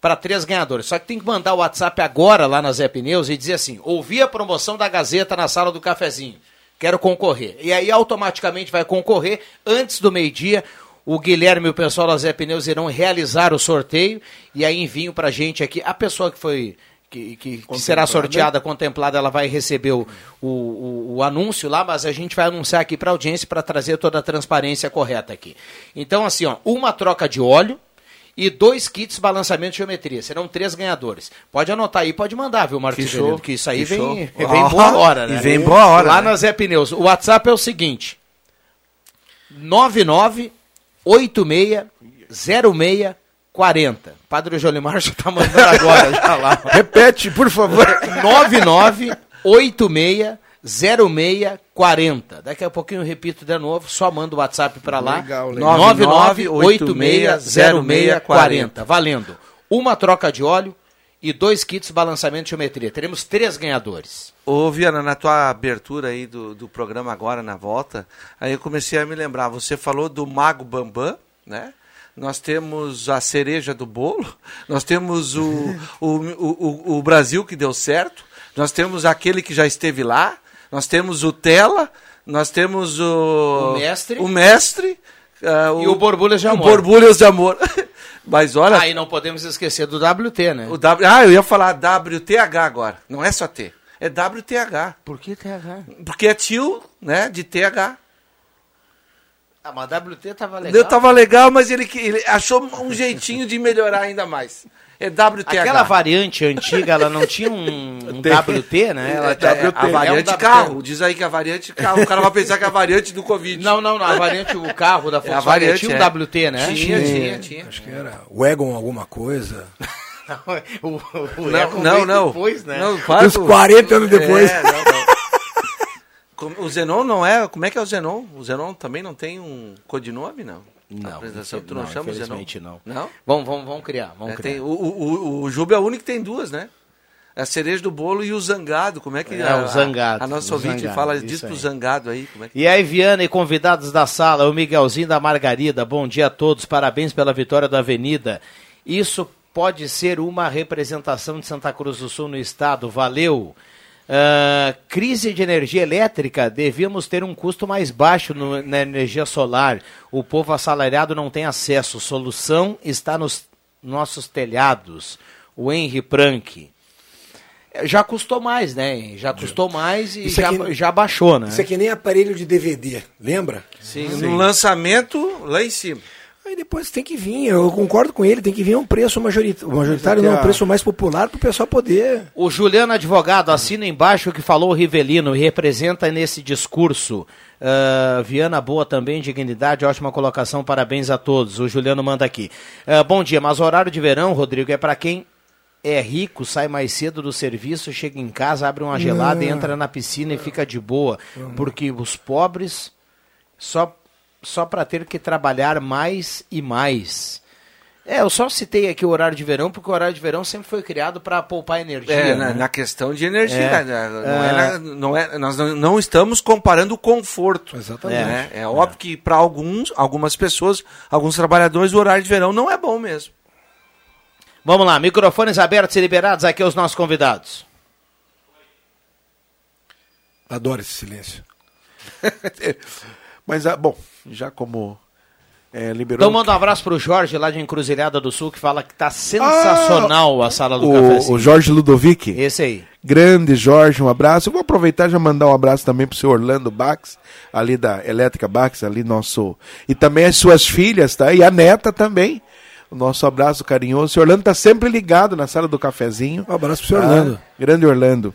[SPEAKER 1] para três ganhadores. Só que tem que mandar o WhatsApp agora lá na Zé Pneus e dizer assim: ouvi a promoção da Gazeta na sala do cafezinho. Quero concorrer. E aí automaticamente vai concorrer antes do meio-dia. O Guilherme e o pessoal da Zé Pneus irão realizar o sorteio e aí envio pra gente aqui. A pessoa que foi. Que, que, que será sorteada, contemplada, ela vai receber o, o, o, o anúncio lá, mas a gente vai anunciar aqui para a audiência para trazer toda a transparência correta aqui. Então, assim, ó, uma troca de óleo, e dois kits balançamento de geometria. Serão três ganhadores. Pode anotar aí, pode mandar, viu, Marcos? Que, que isso aí vem, vem boa hora, né?
[SPEAKER 6] E vem boa hora.
[SPEAKER 1] Lá
[SPEAKER 6] né?
[SPEAKER 1] na Zé Pneus. O WhatsApp é o seguinte: 99860640. Padre Jolimar já tá mandando agora já lá.
[SPEAKER 4] Repete, por favor.
[SPEAKER 1] 9986 0640. Daqui a pouquinho eu repito de novo, só manda o WhatsApp para lá.
[SPEAKER 4] Legal, legal.
[SPEAKER 1] 99860640. Valendo. Uma troca de óleo e dois kits de balançamento de geometria. Teremos três ganhadores.
[SPEAKER 6] Ô, Viana, na tua abertura aí do, do programa agora, na volta, aí eu comecei a me lembrar. Você falou do Mago Bambam, né? nós temos a cereja do bolo, nós temos o, o, o, o, Brasil que deu certo, nós temos aquele que já esteve lá, nós temos o Tela, nós temos o.
[SPEAKER 1] O mestre.
[SPEAKER 6] O mestre. Uh,
[SPEAKER 1] e o, o Borbulhas de Amor.
[SPEAKER 6] O Borbulhas de Amor. Mas olha.
[SPEAKER 1] Aí ah, não podemos esquecer do WT, né?
[SPEAKER 6] O w, ah, eu ia falar WTH agora. Não é só T. É WTH.
[SPEAKER 1] Por que TH?
[SPEAKER 6] Porque é tio, né? De TH.
[SPEAKER 1] Ah, mas WT tava legal.
[SPEAKER 6] Tava legal, mas ele, ele achou um jeitinho de melhorar ainda mais. É WTH.
[SPEAKER 1] Aquela variante antiga, ela não tinha um, um WT, né? Ela,
[SPEAKER 6] é, WT. A variante é um carro. Diz aí que a variante carro. O cara vai pensar que é a variante do Covid.
[SPEAKER 1] Não, não, não. A variante, o carro da Volkswagen é variante, tinha um é. WT, né?
[SPEAKER 5] Tinha, tinha, tinha. Acho que era Wagon alguma coisa.
[SPEAKER 1] o, o, o
[SPEAKER 6] não, não, não.
[SPEAKER 1] Depois, né?
[SPEAKER 5] Não, Uns 40 anos depois. É, não,
[SPEAKER 6] não. O Zenon não é. Como é que é o Zenon? O Zenon também não tem um codinome, não?
[SPEAKER 1] Não,
[SPEAKER 6] apresentação tu não,
[SPEAKER 1] não
[SPEAKER 6] chama
[SPEAKER 1] infelizmente
[SPEAKER 6] não?
[SPEAKER 1] Não? Vamos, vamos, vamos criar, vamos
[SPEAKER 6] é,
[SPEAKER 1] criar.
[SPEAKER 6] Tem, o, o, o Juba é o único que tem duas, né? A cereja do bolo e o zangado. Como é que
[SPEAKER 1] é?
[SPEAKER 6] A,
[SPEAKER 1] o zangado.
[SPEAKER 6] A, a nossa ouvinte zangado, fala disso pro zangado aí. Como é que...
[SPEAKER 1] E aí, Viana e convidados da sala, o Miguelzinho da Margarida. Bom dia a todos, parabéns pela vitória da Avenida. Isso pode ser uma representação de Santa Cruz do Sul no estado. Valeu! Uh, crise de energia elétrica, devíamos ter um custo mais baixo no, na energia solar. O povo assalariado não tem acesso. Solução está nos nossos telhados. O Henry Prank. Já custou mais, né? Já custou mais e já, aqui, já baixou, né?
[SPEAKER 5] Isso é que nem aparelho de DVD, lembra?
[SPEAKER 6] Sim, Sim. no lançamento lá em cima.
[SPEAKER 5] Aí depois tem que vir, eu concordo com ele, tem que vir um preço majoritário, majoritário não, um preço mais popular para o pessoal poder.
[SPEAKER 1] O Juliano Advogado assina embaixo o que falou o Rivelino e representa nesse discurso. Uh, Viana boa também, dignidade, ótima colocação, parabéns a todos. O Juliano manda aqui. Uh, bom dia, mas o horário de verão, Rodrigo, é para quem é rico, sai mais cedo do serviço, chega em casa, abre uma gelada, não. entra na piscina e fica de boa. Porque os pobres só só para ter que trabalhar mais e mais. É, eu só citei aqui o horário de verão, porque o horário de verão sempre foi criado para poupar energia.
[SPEAKER 6] É,
[SPEAKER 1] né?
[SPEAKER 6] na, na, questão de energia.
[SPEAKER 1] É.
[SPEAKER 6] Né? Não é. Na, não é, nós não, estamos comparando o conforto.
[SPEAKER 5] Exatamente.
[SPEAKER 6] Né? É, óbvio que para alguns, algumas pessoas, alguns trabalhadores, o horário de verão não é bom mesmo.
[SPEAKER 1] Vamos lá, microfones abertos e liberados aqui aos nossos convidados.
[SPEAKER 5] Adoro esse silêncio.
[SPEAKER 4] Mas, ah, bom, já como é, liberou...
[SPEAKER 1] Então manda um abraço pro Jorge lá de Encruzilhada do Sul, que fala que tá sensacional ah, a sala do
[SPEAKER 4] o,
[SPEAKER 1] café.
[SPEAKER 4] O Jorge Ludovic.
[SPEAKER 1] Esse aí.
[SPEAKER 4] Grande Jorge, um abraço. Eu vou aproveitar e já mandar um abraço também pro seu Orlando Bax, ali da Elétrica Bax, ali nosso... E também as suas filhas, tá? E a neta também. O nosso abraço carinhoso. O senhor Orlando tá sempre ligado na sala do cafezinho.
[SPEAKER 5] Um abraço pro senhor Orlando.
[SPEAKER 4] Grande Orlando.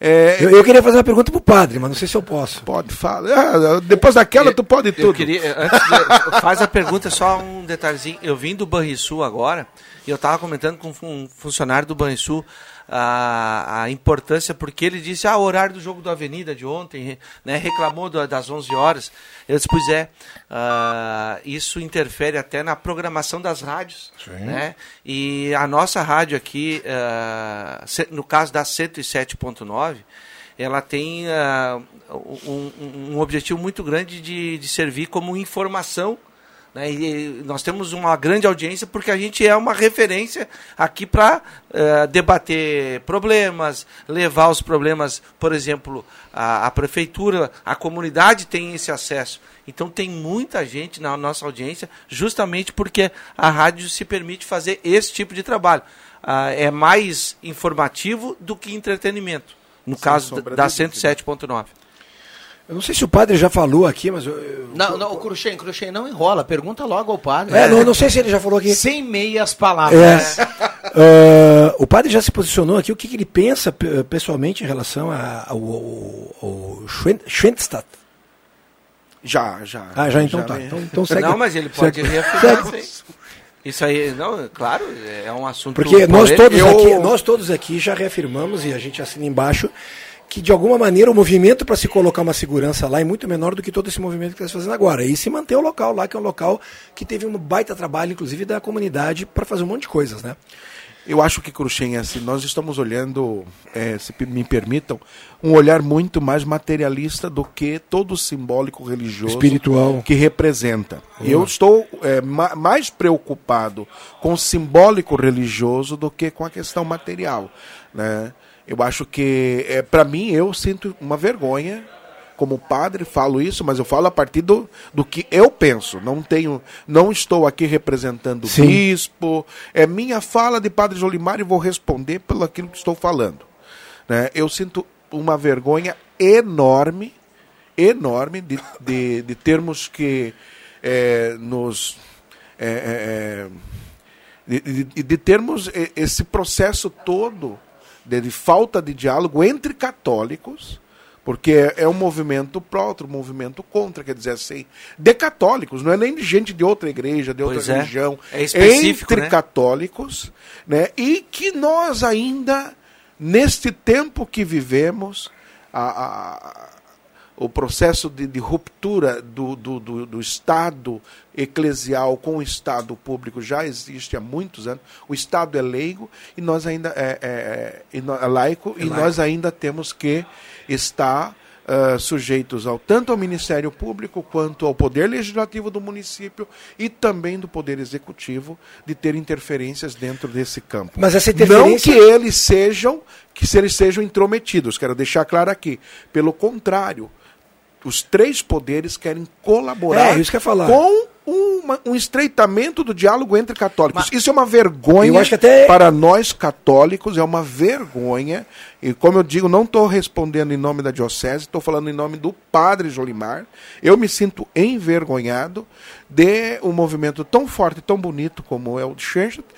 [SPEAKER 5] É, eu, eu, queria fazer uma pergunta pro padre, mas não sei se eu posso.
[SPEAKER 4] Pode, fala. Ah, depois daquela,
[SPEAKER 6] eu,
[SPEAKER 4] tu pode tudo.
[SPEAKER 6] Queria, antes de, faz a pergunta, só um detalhezinho. Eu vim do Banrisul agora e eu estava comentando com um funcionário do Banrisul a, a importância, porque ele disse, ah, o horário do jogo do Avenida de ontem, né, reclamou do, das 11 horas. Eu disse, pois é, uh, isso interfere até na programação das rádios. Né? E a nossa rádio aqui, uh, no caso da 107.9, ela tem uh, um, um, objetivo muito grande de, de servir como informação né? E nós temos uma grande audiência porque a gente é uma referência aqui para uh, eh, debater problemas, levar os problemas, por exemplo, à, prefeitura, a comunidade tem esse acesso. Então tem muita gente na nossa audiência, justamente porque a rádio se permite fazer esse tipo de trabalho. Uh, é mais informativo do que entretenimento, no Sem caso da 107.9.
[SPEAKER 5] Eu não sei se o padre já falou aqui, mas. Eu, eu...
[SPEAKER 1] Não, não, o Cruxem, Cruxem não enrola. Pergunta logo ao padre.
[SPEAKER 5] É, não, não sei se ele já falou aqui.
[SPEAKER 1] Sem meias palavras.
[SPEAKER 5] É. uh, o padre já se posicionou aqui. O que, que ele pensa pessoalmente em relação ao, ao, ao Schwentstadt?
[SPEAKER 4] Já, já.
[SPEAKER 5] Ah, já então já tá. Então, então segue.
[SPEAKER 6] Não, mas ele pode reafirmar isso Isso aí, não, claro, é um assunto.
[SPEAKER 5] Porque nós todos, eu... aqui, nós todos aqui já reafirmamos e a gente assina embaixo que de alguma maneira o movimento para se colocar uma segurança lá é muito menor do que todo esse movimento que está fazendo agora. E se manter o local lá, que é um local que teve um baita trabalho, inclusive, da comunidade para fazer um monte de coisas, né?
[SPEAKER 4] Eu acho que, Cruxem, assim, nós estamos olhando, é, se me permitam, um olhar muito mais materialista do que todo o simbólico religioso
[SPEAKER 5] espiritual
[SPEAKER 4] que representa. Uhum. Eu estou é, ma mais preocupado com o simbólico religioso do que com a questão material, né? Eu acho que, é, para mim, eu sinto uma vergonha como padre, falo isso, mas eu falo a partir do, do que eu penso. Não tenho, não estou aqui representando o bispo. É minha fala de Padre Jolimar e vou responder pelo aquilo que estou falando. Né? Eu sinto uma vergonha enorme, enorme de, de, de termos que é, nos é, é, é de, de, de termos esse processo todo de, falta de diálogo entre católicos, porque é, é um movimento pró, outro movimento contra, quer dizer assim, de católicos, não é nem de gente de outra igreja, de outra
[SPEAKER 6] pois
[SPEAKER 4] religião,
[SPEAKER 6] é. é
[SPEAKER 4] entre
[SPEAKER 6] né?
[SPEAKER 4] católicos, né? E que nós ainda neste tempo que vivemos, a, a, o processo de, de ruptura do, do, do, do, Estado eclesial com o Estado público já existe há muitos anos. O Estado é leigo e nós ainda é, é, é, é laico é e laico. nós ainda temos que estar uh, sujeitos ao tanto ao Ministério Público quanto ao Poder Legislativo do município e também do Poder Executivo de ter interferências dentro desse campo.
[SPEAKER 5] Mas essa interferência...
[SPEAKER 4] Não que eles sejam que se eles sejam intrometidos, quero deixar claro aqui. Pelo contrário, os três poderes querem colaborar
[SPEAKER 5] é, isso que falar.
[SPEAKER 4] com uma, um estreitamento do diálogo entre católicos. Mas, isso é uma vergonha
[SPEAKER 5] até...
[SPEAKER 4] para nós católicos, é uma vergonha. E como eu digo, não estou respondendo em nome da diocese, estou falando em nome do padre Jolimar. Eu me sinto envergonhado de um movimento tão forte, tão bonito como é o de Schenstadt,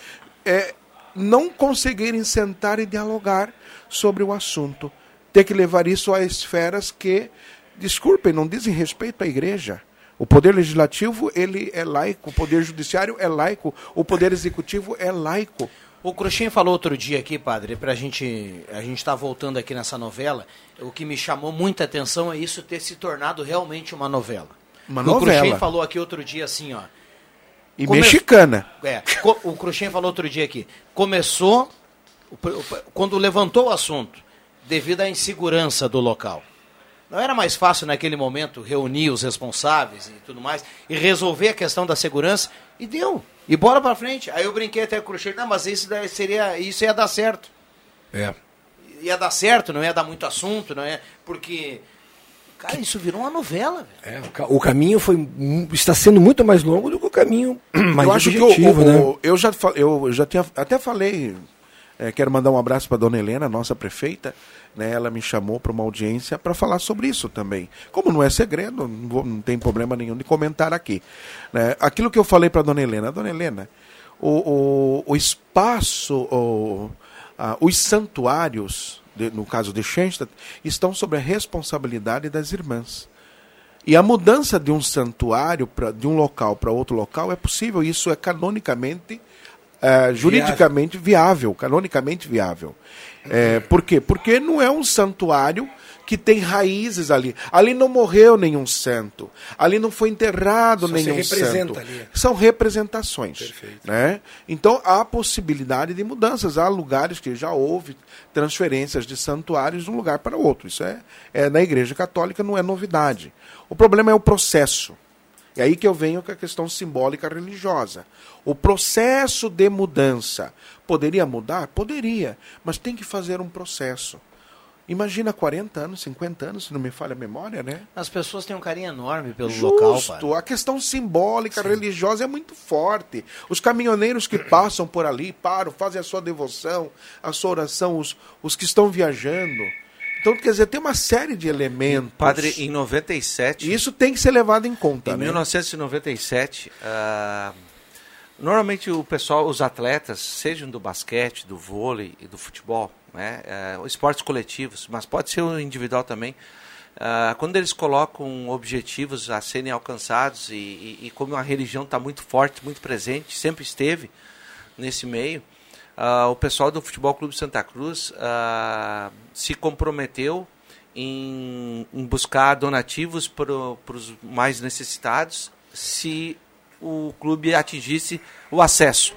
[SPEAKER 4] é, não conseguirem sentar e dialogar sobre o assunto. Ter que levar isso a esferas que desculpem, não dizem respeito à igreja. O poder legislativo ele é laico, o poder judiciário é laico, o poder executivo é laico.
[SPEAKER 1] O Cruxinho falou outro dia aqui, padre, para a gente a gente está voltando aqui nessa novela. O que me chamou muita atenção é isso ter se tornado realmente uma novela.
[SPEAKER 4] Uma
[SPEAKER 1] o
[SPEAKER 4] novela.
[SPEAKER 1] Cruxem falou aqui outro dia assim, ó.
[SPEAKER 4] E
[SPEAKER 1] Come-
[SPEAKER 4] mexicana.
[SPEAKER 1] É, o Cruxem falou outro dia aqui. Começou, o o quando levantou o assunto, devido à insegurança do local. Não era mais fácil naquele momento reunir os responsáveis e tudo mais e resolver a questão da segurança e deu. E bola pra frente. Aí eu brinquei até com o Cruxem, não, mas isso daí seria, isso ia dar certo.
[SPEAKER 5] É.
[SPEAKER 1] Ia dar certo, não ia dar muito assunto, não é? Porque cara, isso virou uma novela, velho.
[SPEAKER 5] É, o ca- O caminho foi, está sendo muito mais longo do que o caminho mais
[SPEAKER 4] eu acho que o,
[SPEAKER 5] objetivo,
[SPEAKER 4] o-
[SPEAKER 5] né?
[SPEAKER 4] eu já eu já tinha até falei é, quero mandar um abraço para dona Helena nossa prefeita né? Ela me chamou para uma audiência para falar sobre isso também. Como não é segredo não, vou- não tem problema nenhum de comentar aqui né? aquilo que eu falei para dona Helena dona Helena o, o, o espaço o, ah, os santuários de- no caso de Schenstadt estão sob a responsabilidade das irmãs. E a mudança de um santuário pra, de um local para outro local é possível, isso é canonicamente, eh, juridicamente viável, canonicamente viável. É, por quê? Porque não é um santuário que tem raízes ali. Ali não morreu nenhum santo. Ali não foi enterrado
[SPEAKER 5] Só
[SPEAKER 4] nenhum santo.
[SPEAKER 5] ali.
[SPEAKER 4] São representações. Né? Então há possibilidade de mudanças. Há lugares que já houve transferências de santuários de um lugar para outro. Isso é, é na Igreja Católica não é novidade. O problema é o processo. É aí que eu venho com a questão simbólica religiosa. O processo de mudança poderia mudar? Poderia, mas tem que fazer um processo. Imagina 40 anos, 50 anos, se não me falha a memória, né?
[SPEAKER 1] As pessoas têm um carinho enorme pelo local,
[SPEAKER 4] Justo, a questão simbólica, religiosa é muito forte. Os caminhoneiros que passam por ali, param, fazem a sua devoção, a sua oração, os, os que estão viajando. Então, quer dizer, tem uma série de elementos.
[SPEAKER 6] Padre, em 97.
[SPEAKER 4] E isso tem que ser levado em conta,
[SPEAKER 6] Em
[SPEAKER 4] né?
[SPEAKER 6] 1997, ah, normalmente o pessoal, os atletas, sejam do basquete, do vôlei e do futebol, né, eh, esportes coletivos, mas pode ser o individual também, ah, quando eles colocam objetivos a serem alcançados e, e- e como a religião está muito forte, muito presente, sempre esteve nesse meio, ah, o pessoal do Futebol Clube Santa Cruz ah, se comprometeu em, em buscar donativos para os mais necessitados se o clube atingisse o acesso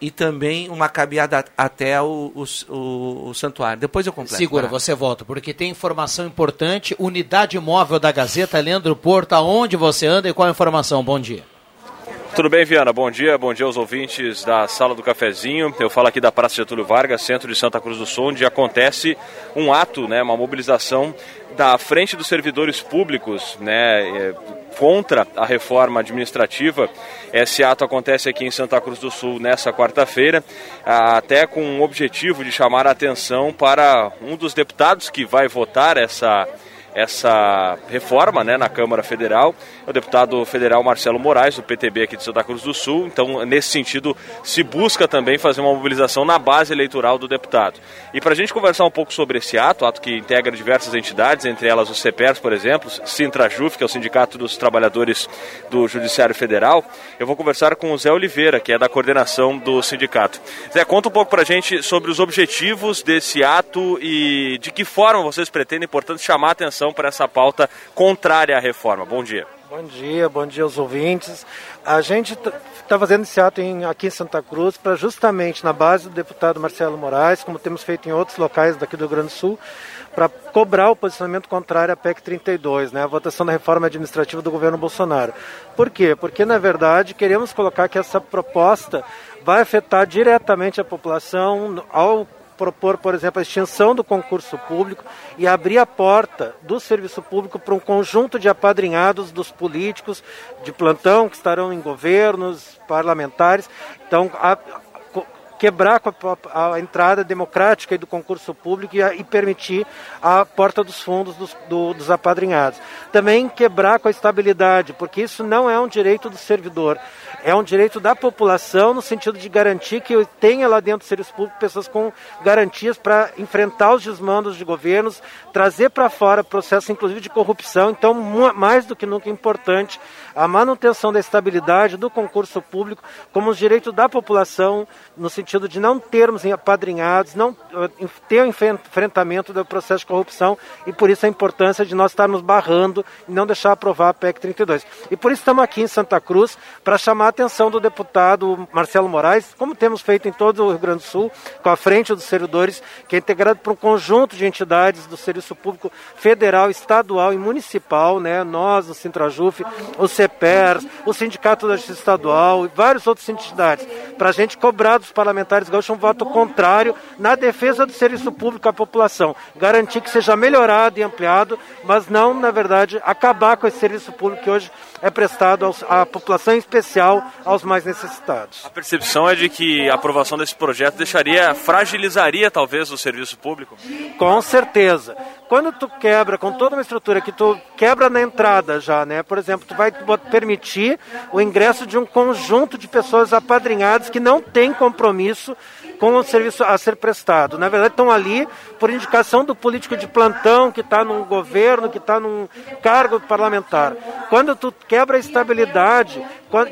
[SPEAKER 6] e também uma caminhada até o, o, o- santuário. Depois eu completo.
[SPEAKER 1] Segura, você volta, porque tem informação importante. Unidade móvel da Gazeta, Leandro Porto, aonde você anda e qual a informação? Bom dia.
[SPEAKER 15] Tudo bem, Viana? Bom dia, bom dia aos ouvintes da Sala do Cafezinho. Eu falo aqui da Praça Getúlio Vargas, centro de Santa Cruz do Sul, onde acontece um ato, né, uma mobilização da frente dos servidores públicos, né, eh, contra a reforma administrativa. Esse ato acontece aqui em Santa Cruz do Sul nessa quarta-feira, até com o objetivo de chamar a atenção para um dos deputados que vai votar essa essa reforma né, na Câmara Federal, é o deputado federal Marcelo Moraes, do PTB aqui de Santa Cruz do Sul. Então, nesse sentido, se busca também fazer uma mobilização na base eleitoral do deputado. E para a gente conversar um pouco sobre esse ato, ato que integra diversas entidades, entre elas o CEPERS, por exemplo, Sintrajuf, que é o Sindicato dos Trabalhadores do Judiciário Federal, eu vou conversar com o Zé Oliveira, que é da coordenação do sindicato. Zé, conta um pouco para a gente sobre os objetivos desse ato e de que forma vocês pretendem, portanto, chamar a atenção para essa pauta contrária à reforma. Bom dia.
[SPEAKER 16] Bom dia, bom dia aos ouvintes. A gente está fazendo esse ato em- aqui em Santa Cruz para justamente na base do deputado Marcelo Moraes, como temos feito em outros locais daqui do Rio Grande do Sul, para cobrar o posicionamento contrário à PEC 32, né, a votação da reforma administrativa do governo Bolsonaro. Por quê? Porque, na verdade, queremos colocar que essa proposta vai afetar diretamente a população ao propor, por exemplo, a extinção do concurso público e abrir a porta do serviço público para um conjunto de apadrinhados dos políticos de plantão que estarão em governos, parlamentares. Então, a- quebrar a, a entrada democrática do concurso público e, a- e permitir a porta dos fundos dos, do- dos apadrinhados. Também quebrar com a estabilidade, porque isso não é um direito do servidor, é um direito da população no sentido de garantir que tenha lá dentro do serviço público pessoas com garantias para enfrentar os desmandos de governos, trazer para fora processo inclusive de corrupção. Então, mais do que nunca é importante a manutenção da estabilidade do concurso público como um direito da população no sentido sentido de não termos apadrinhados, não uh, ter o enfrentamento do processo de corrupção e por isso a importância de nós estarmos barrando e não deixar aprovar a PEC 32. E por isso estamos aqui em Santa Cruz para chamar a atenção do deputado Marcelo Moraes, como temos feito em todo o Rio Grande do Sul, com a frente dos servidores, que é integrado por um conjunto de entidades do serviço público federal, estadual e municipal, né? Nós, o Sintrajuf, o CEPERS, o Sindicato da Justiça Estadual e várias outras entidades, para a gente cobrar dos parlamentares gaúchos um voto contrário na defesa do serviço público à população, garantir que seja melhorado e ampliado, mas não, na verdade, acabar com esse serviço público que hoje é prestado aos, à população, em especial aos mais necessitados.
[SPEAKER 15] A percepção é de que a aprovação desse projeto deixaria, fragilizaria talvez o serviço público?
[SPEAKER 16] Com certeza. Quando tu quebra com toda uma estrutura que tu quebra na entrada já, né? Por exemplo, tu vai permitir o ingresso de um conjunto de pessoas apadrinhadas que não têm compromisso com o serviço a ser prestado. Na verdade, estão ali por indicação do político de plantão que está num governo, que está num cargo parlamentar. Quando tu quebra a estabilidade,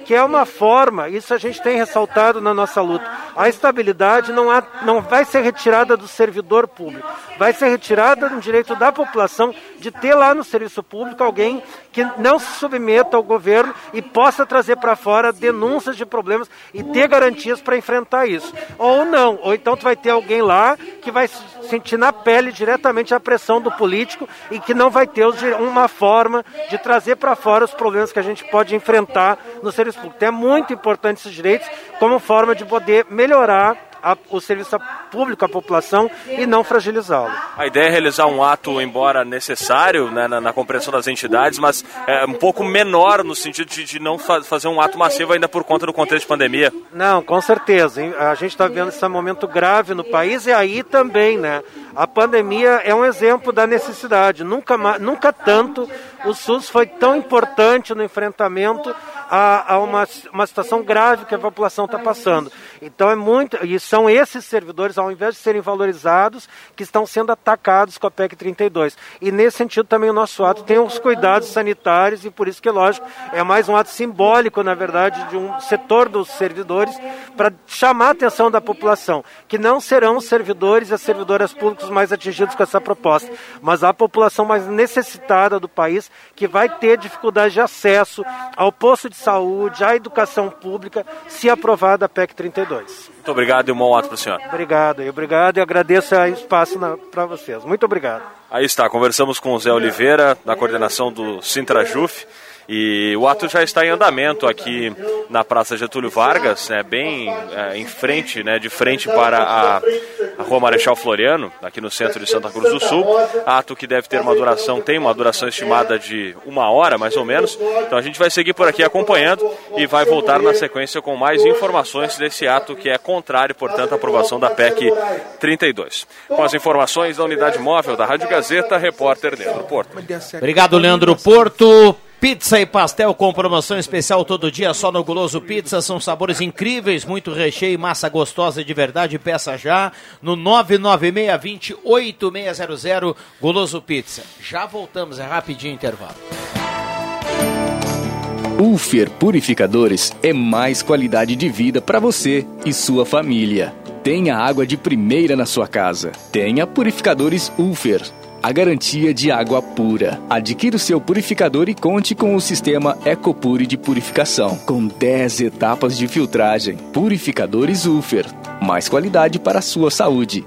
[SPEAKER 16] que é uma forma, isso a gente tem ressaltado na nossa luta, a estabilidade não, há, não vai ser retirada do servidor público, vai ser retirada do direito da população de ter lá no serviço público alguém que não se submeta ao governo e possa trazer para fora denúncias de problemas e ter garantias para enfrentar isso. Ou não, ou então tu vai ter alguém lá que vai sentir na pele diretamente a pressão do político e que não vai ter uma forma de trazer para fora os problemas que a gente pode enfrentar no serviço público. Então é muito importante esses direitos como forma de poder melhorar a, o serviço público à população e não fragilizá-lo.
[SPEAKER 15] A ideia é realizar um ato, embora necessário né, na, na, compreensão das entidades, mas é um pouco menor no sentido de, de não fa fazer um ato massivo ainda por conta do contexto de pandemia.
[SPEAKER 16] Não, com certeza. A gente está vendo esse momento grave no país e aí também, né? A pandemia é um exemplo da necessidade. Nunca, nunca tanto o SUS foi tão importante no enfrentamento a, a uma, uma situação grave que a população está passando. Então é muito. E são esses servidores, ao invés de serem valorizados, que estão sendo atacados com a PEC 32. E nesse sentido também o nosso ato tem os cuidados sanitários, e por isso que, lógico, é mais um ato simbólico, na verdade, de um setor dos servidores para chamar a atenção da população, que não serão os servidores e as servidoras públicas mais atingidos com essa proposta, mas a população mais necessitada do país que vai ter dificuldade de acesso ao posto de saúde, à educação pública, se aprovada a PEC 32.
[SPEAKER 15] Muito obrigado e um bom ato para o senhor.
[SPEAKER 16] Obrigado, e obrigado e agradeço o espaço para vocês. Muito obrigado.
[SPEAKER 15] Aí está, conversamos com o Zé Oliveira, da coordenação do Sintrajuf. E o ato já está em andamento aqui na Praça Getúlio Vargas, né, bem é, em frente, né, de frente para a, a, Rua Marechal Floriano, aqui no centro de Santa Cruz do Sul. Ato que deve ter uma duração, tem uma duração estimada de uma hora, mais ou menos. Então a gente vai seguir por aqui acompanhando e vai voltar na sequência com mais informações desse ato que é contrário, portanto, à aprovação da PEC 32. Com as informações da unidade móvel da Rádio Gazeta, repórter Leandro Porto.
[SPEAKER 1] Obrigado, Leandro Porto. Pizza e pastel com promoção especial todo dia só no Guloso Pizza. São sabores incríveis, muito recheio, massa gostosa de verdade. Peça já no 996-28600 Guloso Pizza. Já voltamos, é rapidinho intervalo.
[SPEAKER 17] Ulfer Purificadores é mais qualidade de vida para você e sua família. Tenha água de primeira na sua casa. Tenha purificadores Ulfer a garantia de água pura. Adquira o seu purificador e conte com o sistema Ecopure de purificação, com 10 etapas de filtragem. Purificadores Ufer. Mais qualidade para a sua saúde.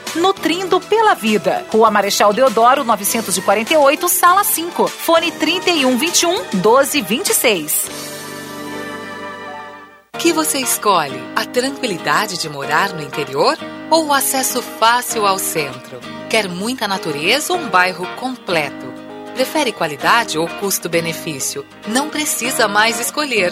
[SPEAKER 18] nutrindo pela vida. Rua Marechal Deodoro, 948, sala 5. Fone 3121 1226.
[SPEAKER 19] que você escolhe? A tranquilidade de morar no interior ou o acesso fácil ao centro? Quer muita natureza ou um bairro completo? Prefere qualidade ou custo-benefício? Não precisa mais escolher.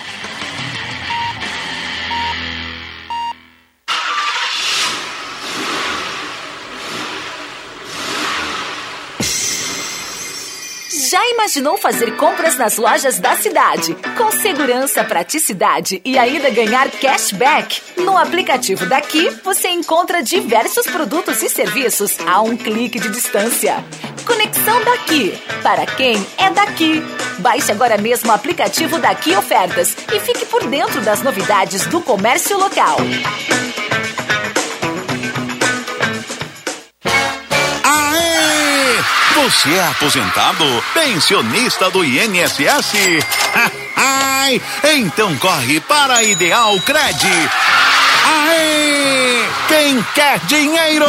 [SPEAKER 18] Já imaginou fazer compras nas lojas da cidade? Com segurança, praticidade e ainda ganhar cashback? No aplicativo daqui, você encontra diversos produtos e serviços a um clique de distância. Conexão daqui, para quem é daqui. Baixe agora mesmo o aplicativo Daqui Ofertas e fique por dentro das novidades do comércio local.
[SPEAKER 20] Você é aposentado? Pensionista do INSS? Ai, então corre para a Ideal Cred. Aê! Quem quer dinheiro?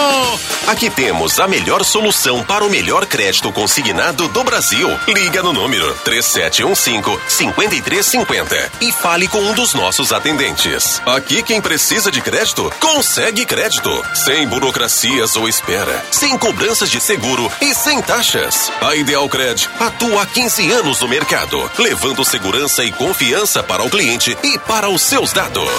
[SPEAKER 21] Aqui temos a melhor solução para o melhor crédito consignado do Brasil. Liga no número 3715-5350 e fale com um dos nossos atendentes. Aqui quem precisa de crédito, consegue crédito. Sem burocracias ou espera. Sem cobranças de seguro e sem taxas. A Ideal Cred atua há 15 anos no mercado, levando segurança e confiança para o cliente e para os seus dados.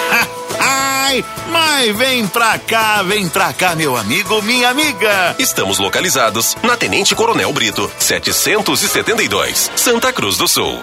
[SPEAKER 20] Ai, mas vem pra cá, vem pra cá, meu amigo, minha amiga.
[SPEAKER 21] Estamos localizados na Tenente Coronel Brito, 772, Santa Cruz do Sul.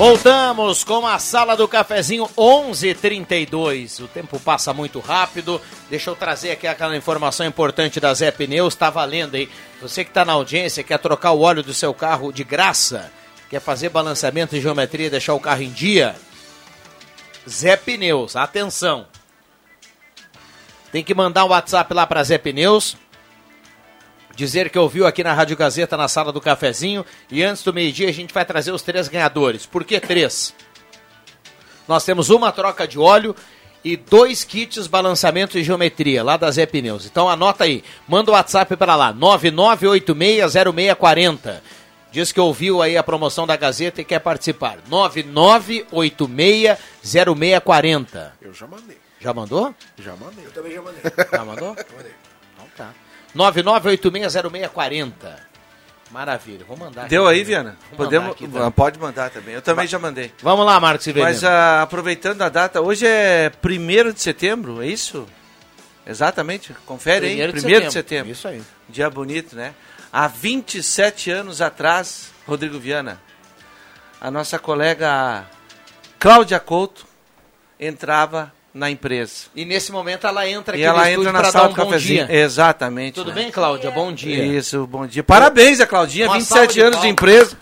[SPEAKER 1] Voltamos com a sala do cafezinho 11:32. O tempo passa muito rápido. Deixa eu trazer aqui aquela informação importante da Zé Pneus. Está valendo, hein? Você que está na audiência, quer trocar o óleo do seu carro de graça, quer fazer balanceamento de geometria e deixar o carro em dia? Zé Pneus, atenção. Tem que mandar um WhatsApp lá para Zé Pneus dizer que ouviu aqui na Rádio Gazeta na sala do cafezinho e antes do meio-dia a gente vai trazer os três ganhadores. Por que três? Nós temos uma troca de óleo e dois kits balançamento e geometria lá da Zé Pneus. Então anota aí, manda o WhatsApp para lá, 99860640. Diz que ouviu aí a promoção da Gazeta e quer participar. 99860640.
[SPEAKER 4] Eu já mandei.
[SPEAKER 1] Já mandou?
[SPEAKER 4] Já mandei.
[SPEAKER 5] Eu também já mandei.
[SPEAKER 1] Já mandou?
[SPEAKER 5] Já mandei.
[SPEAKER 1] Então tá. 99860640. Maravilha, vou mandar.
[SPEAKER 6] Deu
[SPEAKER 1] aqui.
[SPEAKER 6] aí, Viana?
[SPEAKER 1] Vou
[SPEAKER 6] Podemos,
[SPEAKER 1] mandar
[SPEAKER 6] ah, pode mandar também. Eu também já mandei.
[SPEAKER 1] Vamos lá, Marcos Severino.
[SPEAKER 6] Mas ah, aproveitando a data, hoje é 1 de setembro, é isso? Exatamente. Confere aí. 1
[SPEAKER 1] Primeiro de
[SPEAKER 6] de setembro.
[SPEAKER 1] Isso aí.
[SPEAKER 6] Dia bonito, né? Há 27 anos atrás, Rodrigo Viana, a nossa colega Cláudia Couto entrava na empresa.
[SPEAKER 1] E nesse momento ela entra
[SPEAKER 6] E
[SPEAKER 1] aqui no
[SPEAKER 6] ela entra na sala
[SPEAKER 1] dar
[SPEAKER 6] do
[SPEAKER 1] um bom
[SPEAKER 6] cafezinho.
[SPEAKER 1] dia.
[SPEAKER 6] Exatamente.
[SPEAKER 1] Tudo
[SPEAKER 6] né?
[SPEAKER 1] bem, Cláudia? Bom dia.
[SPEAKER 6] Isso, bom dia. Parabéns a Claudinha,
[SPEAKER 1] Uma salva
[SPEAKER 6] 27
[SPEAKER 1] de
[SPEAKER 6] anos de empresa.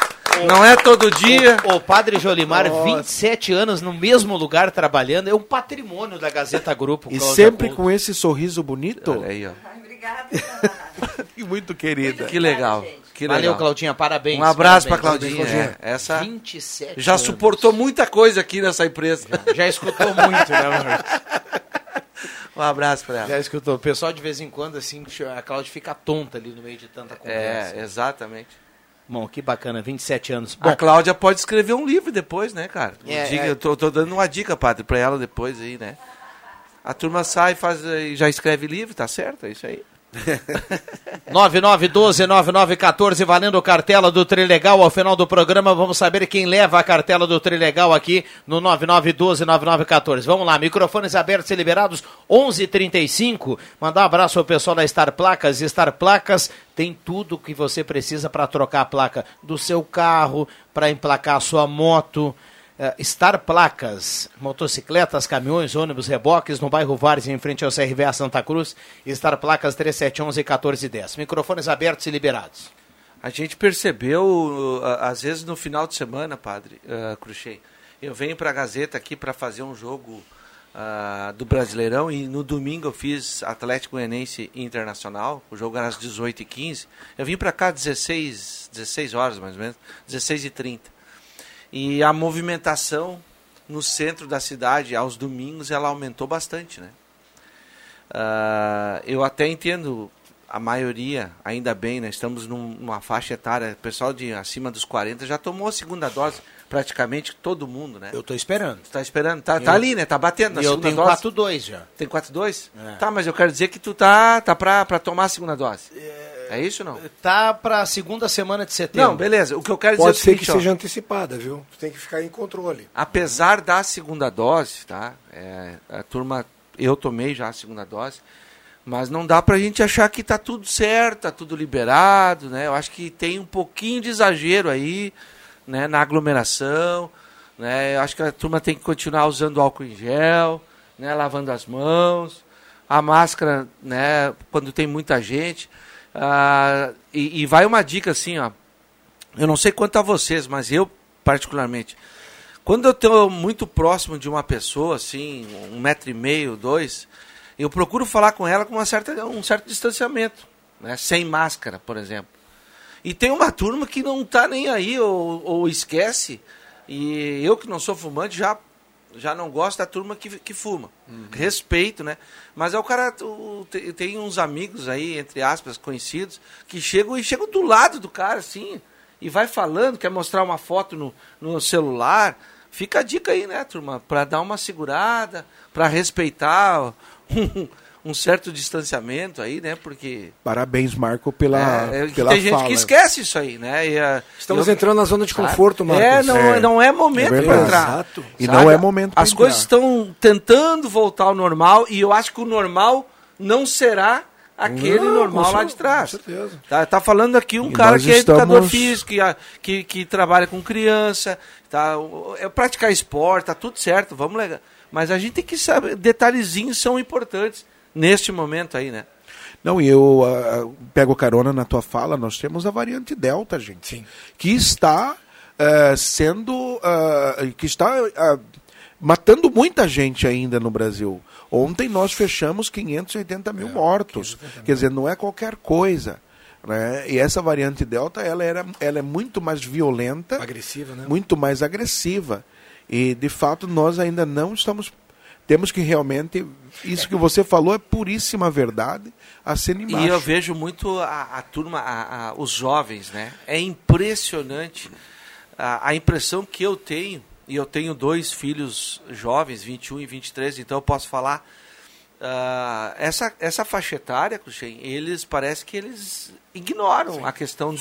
[SPEAKER 6] Não é todo dia.
[SPEAKER 1] O, o padre Jolimar,
[SPEAKER 4] Nossa.
[SPEAKER 1] 27 anos no mesmo lugar trabalhando, é um patrimônio da Gazeta Grupo.
[SPEAKER 4] E
[SPEAKER 1] Cláudia
[SPEAKER 4] sempre
[SPEAKER 1] Couto.
[SPEAKER 4] com esse sorriso bonito.
[SPEAKER 6] Olha aí, ó.
[SPEAKER 4] E muito querida.
[SPEAKER 6] Que legal. Que
[SPEAKER 1] Valeu,
[SPEAKER 6] legal.
[SPEAKER 1] Claudinha, parabéns.
[SPEAKER 6] Um abraço pra
[SPEAKER 1] parabéns.
[SPEAKER 6] Claudinha.
[SPEAKER 1] Parabéns,
[SPEAKER 6] é. Essa
[SPEAKER 1] 27
[SPEAKER 6] já
[SPEAKER 1] anos.
[SPEAKER 6] suportou muita coisa aqui nessa empresa.
[SPEAKER 1] Já escutou muito, né, Marcos?
[SPEAKER 6] Um abraço pra ela.
[SPEAKER 1] Já escutou. O pessoal de vez em quando, assim, a Cláudia fica tonta ali no meio de tanta conversa.
[SPEAKER 6] É, exatamente.
[SPEAKER 1] Bom, que bacana, 27 anos. Bom,
[SPEAKER 6] A Cláudia pode escrever um livro depois, né, cara?
[SPEAKER 1] É,
[SPEAKER 6] Diga-
[SPEAKER 1] é.
[SPEAKER 6] Eu tô, tô dando uma dica, padre, pra ela depois aí, né? A turma sai faz, e já escreve livro, tá certo? É isso aí.
[SPEAKER 1] 9912-9914, valendo cartela do Trilegal. Ao final do programa, vamos saber quem leva a cartela do Trilegal aqui no 9912-9914. Vamos lá, microfones abertos e liberados, 11:35. Mandar um abraço ao pessoal da Star Placas. Star Placas tem tudo que você precisa para trocar a placa do seu carro, para emplacar a sua moto. Eh, Star Placas, motocicletas, caminhões, ônibus, reboques, no bairro Várzea, em frente ao CRVA Santa Cruz. Star Placas 3711 1410. Microfones abertos e liberados.
[SPEAKER 6] A gente percebeu, uh, às vezes no final de semana, padre uh, eu venho para a Gazeta aqui para fazer um jogo uh, do Brasileirão e no domingo eu fiz Atlético Goianense Internacional, o jogo era às 18h15. Eu vim para cá às 16, 16 horas mais ou menos, 16h30. E a movimentação no centro da cidade aos domingos ela aumentou bastante, né? Ah, eu até entendo a maioria, ainda bem, né? Estamos num- numa faixa etária, o pessoal de acima dos 40 já tomou a segunda dose, praticamente todo mundo, né?
[SPEAKER 1] Eu tô esperando.
[SPEAKER 6] Tá esperando, tá, tá
[SPEAKER 1] Eu-
[SPEAKER 6] ali, né? Tá batendo na
[SPEAKER 1] E eu
[SPEAKER 6] segunda
[SPEAKER 1] tenho
[SPEAKER 6] dose.
[SPEAKER 1] 4-2 já.
[SPEAKER 6] Tem 4-2?
[SPEAKER 1] É.
[SPEAKER 6] Tá, mas eu quero dizer que tu tá, tá pra, pra tomar a segunda dose. É, isso ou não?
[SPEAKER 1] Tá pra segunda semana de setembro.
[SPEAKER 6] Não, beleza. O que eu quero
[SPEAKER 5] Pode
[SPEAKER 6] dizer é o
[SPEAKER 5] ser que
[SPEAKER 6] ó.
[SPEAKER 5] seja antecipada, viu? Tu tem que ficar em controle.
[SPEAKER 6] apesar da segunda dose, tá? É, a turma, eu tomei já a segunda dose, mas não dá pra gente achar que tá tudo certo, tá tudo liberado, né? Eu acho que tem um pouquinho de exagero aí, né, na aglomeração, né? Eu acho que a turma tem que continuar usando álcool em gel, né, lavando as mãos, a máscara, né, quando tem muita gente. Ah, e, e vai uma dica assim, ó. Eu não sei quanto a vocês, mas eu particularmente, quando eu estou muito próximo de uma pessoa, assim, um metro e meio, dois, eu procuro falar com ela com uma certa, um certo distanciamento, né? sem máscara, por exemplo. E tem uma turma que não está nem aí ou, ou esquece, e eu que não sou fumante já, já não gosto da turma que, que fuma. Respeito, né? Mas é o cara, o- te- tem uns amigos aí, entre aspas, conhecidos, que chegam e chegam do lado do cara, assim, e vai falando, quer mostrar uma foto no, no celular. Fica a dica aí, né, turma? Para dar uma segurada, para respeitar um certo distanciamento aí, né? Porque
[SPEAKER 4] Parabéns, Marco, pela,
[SPEAKER 6] é, é
[SPEAKER 4] pela
[SPEAKER 6] tem gente
[SPEAKER 4] fala.
[SPEAKER 6] que esquece isso aí, né? E, ah,
[SPEAKER 5] Estamos
[SPEAKER 6] eu-
[SPEAKER 5] entrando na zona de
[SPEAKER 6] Sabe?
[SPEAKER 5] conforto, Marcos.
[SPEAKER 6] É, não é, não é momento
[SPEAKER 4] É
[SPEAKER 6] para entrar.
[SPEAKER 4] Exato. E
[SPEAKER 6] sabe?
[SPEAKER 4] não é momento pra
[SPEAKER 6] As
[SPEAKER 4] entrar.
[SPEAKER 6] coisas estão tentando voltar ao normal e eu acho que o normal não será aquele
[SPEAKER 5] Não,
[SPEAKER 6] normal lá de trás.
[SPEAKER 5] com certeza.
[SPEAKER 6] Tá, tá falando aqui um
[SPEAKER 4] E
[SPEAKER 6] cara que é educador físico, que, a- que, que trabalha com criança, tá, é praticar esporte, tá tudo certo, vamos legal. Mas a gente tem que saber, detalhezinhos são importantes neste momento aí, né?
[SPEAKER 4] Não, e eu ah, pego carona na tua fala, nós temos a variante Delta, gente.
[SPEAKER 5] Sim.
[SPEAKER 4] Que está ah, sendo. ah, que está matando muita gente ainda no Brasil. Ontem nós fechamos 580 mil mortos. Quer dizer, não é qualquer coisa. Né? E essa variante Delta, ela, era, ela é muito mais violenta,
[SPEAKER 5] Agressiva, né?
[SPEAKER 4] muito mais agressiva. E, de fato, nós ainda não estamos... Temos que realmente... Isso que você falou é puríssima verdade. Assina embaixo.
[SPEAKER 6] E eu vejo muito a, a turma, a, a, os jovens, né? É impressionante a, a impressão que eu tenho, e eu tenho dois filhos jovens, 21 e 23, então eu posso falar. ah, essa, essa faixa etária, Cruxem, eles parece que eles ignoram a questão do,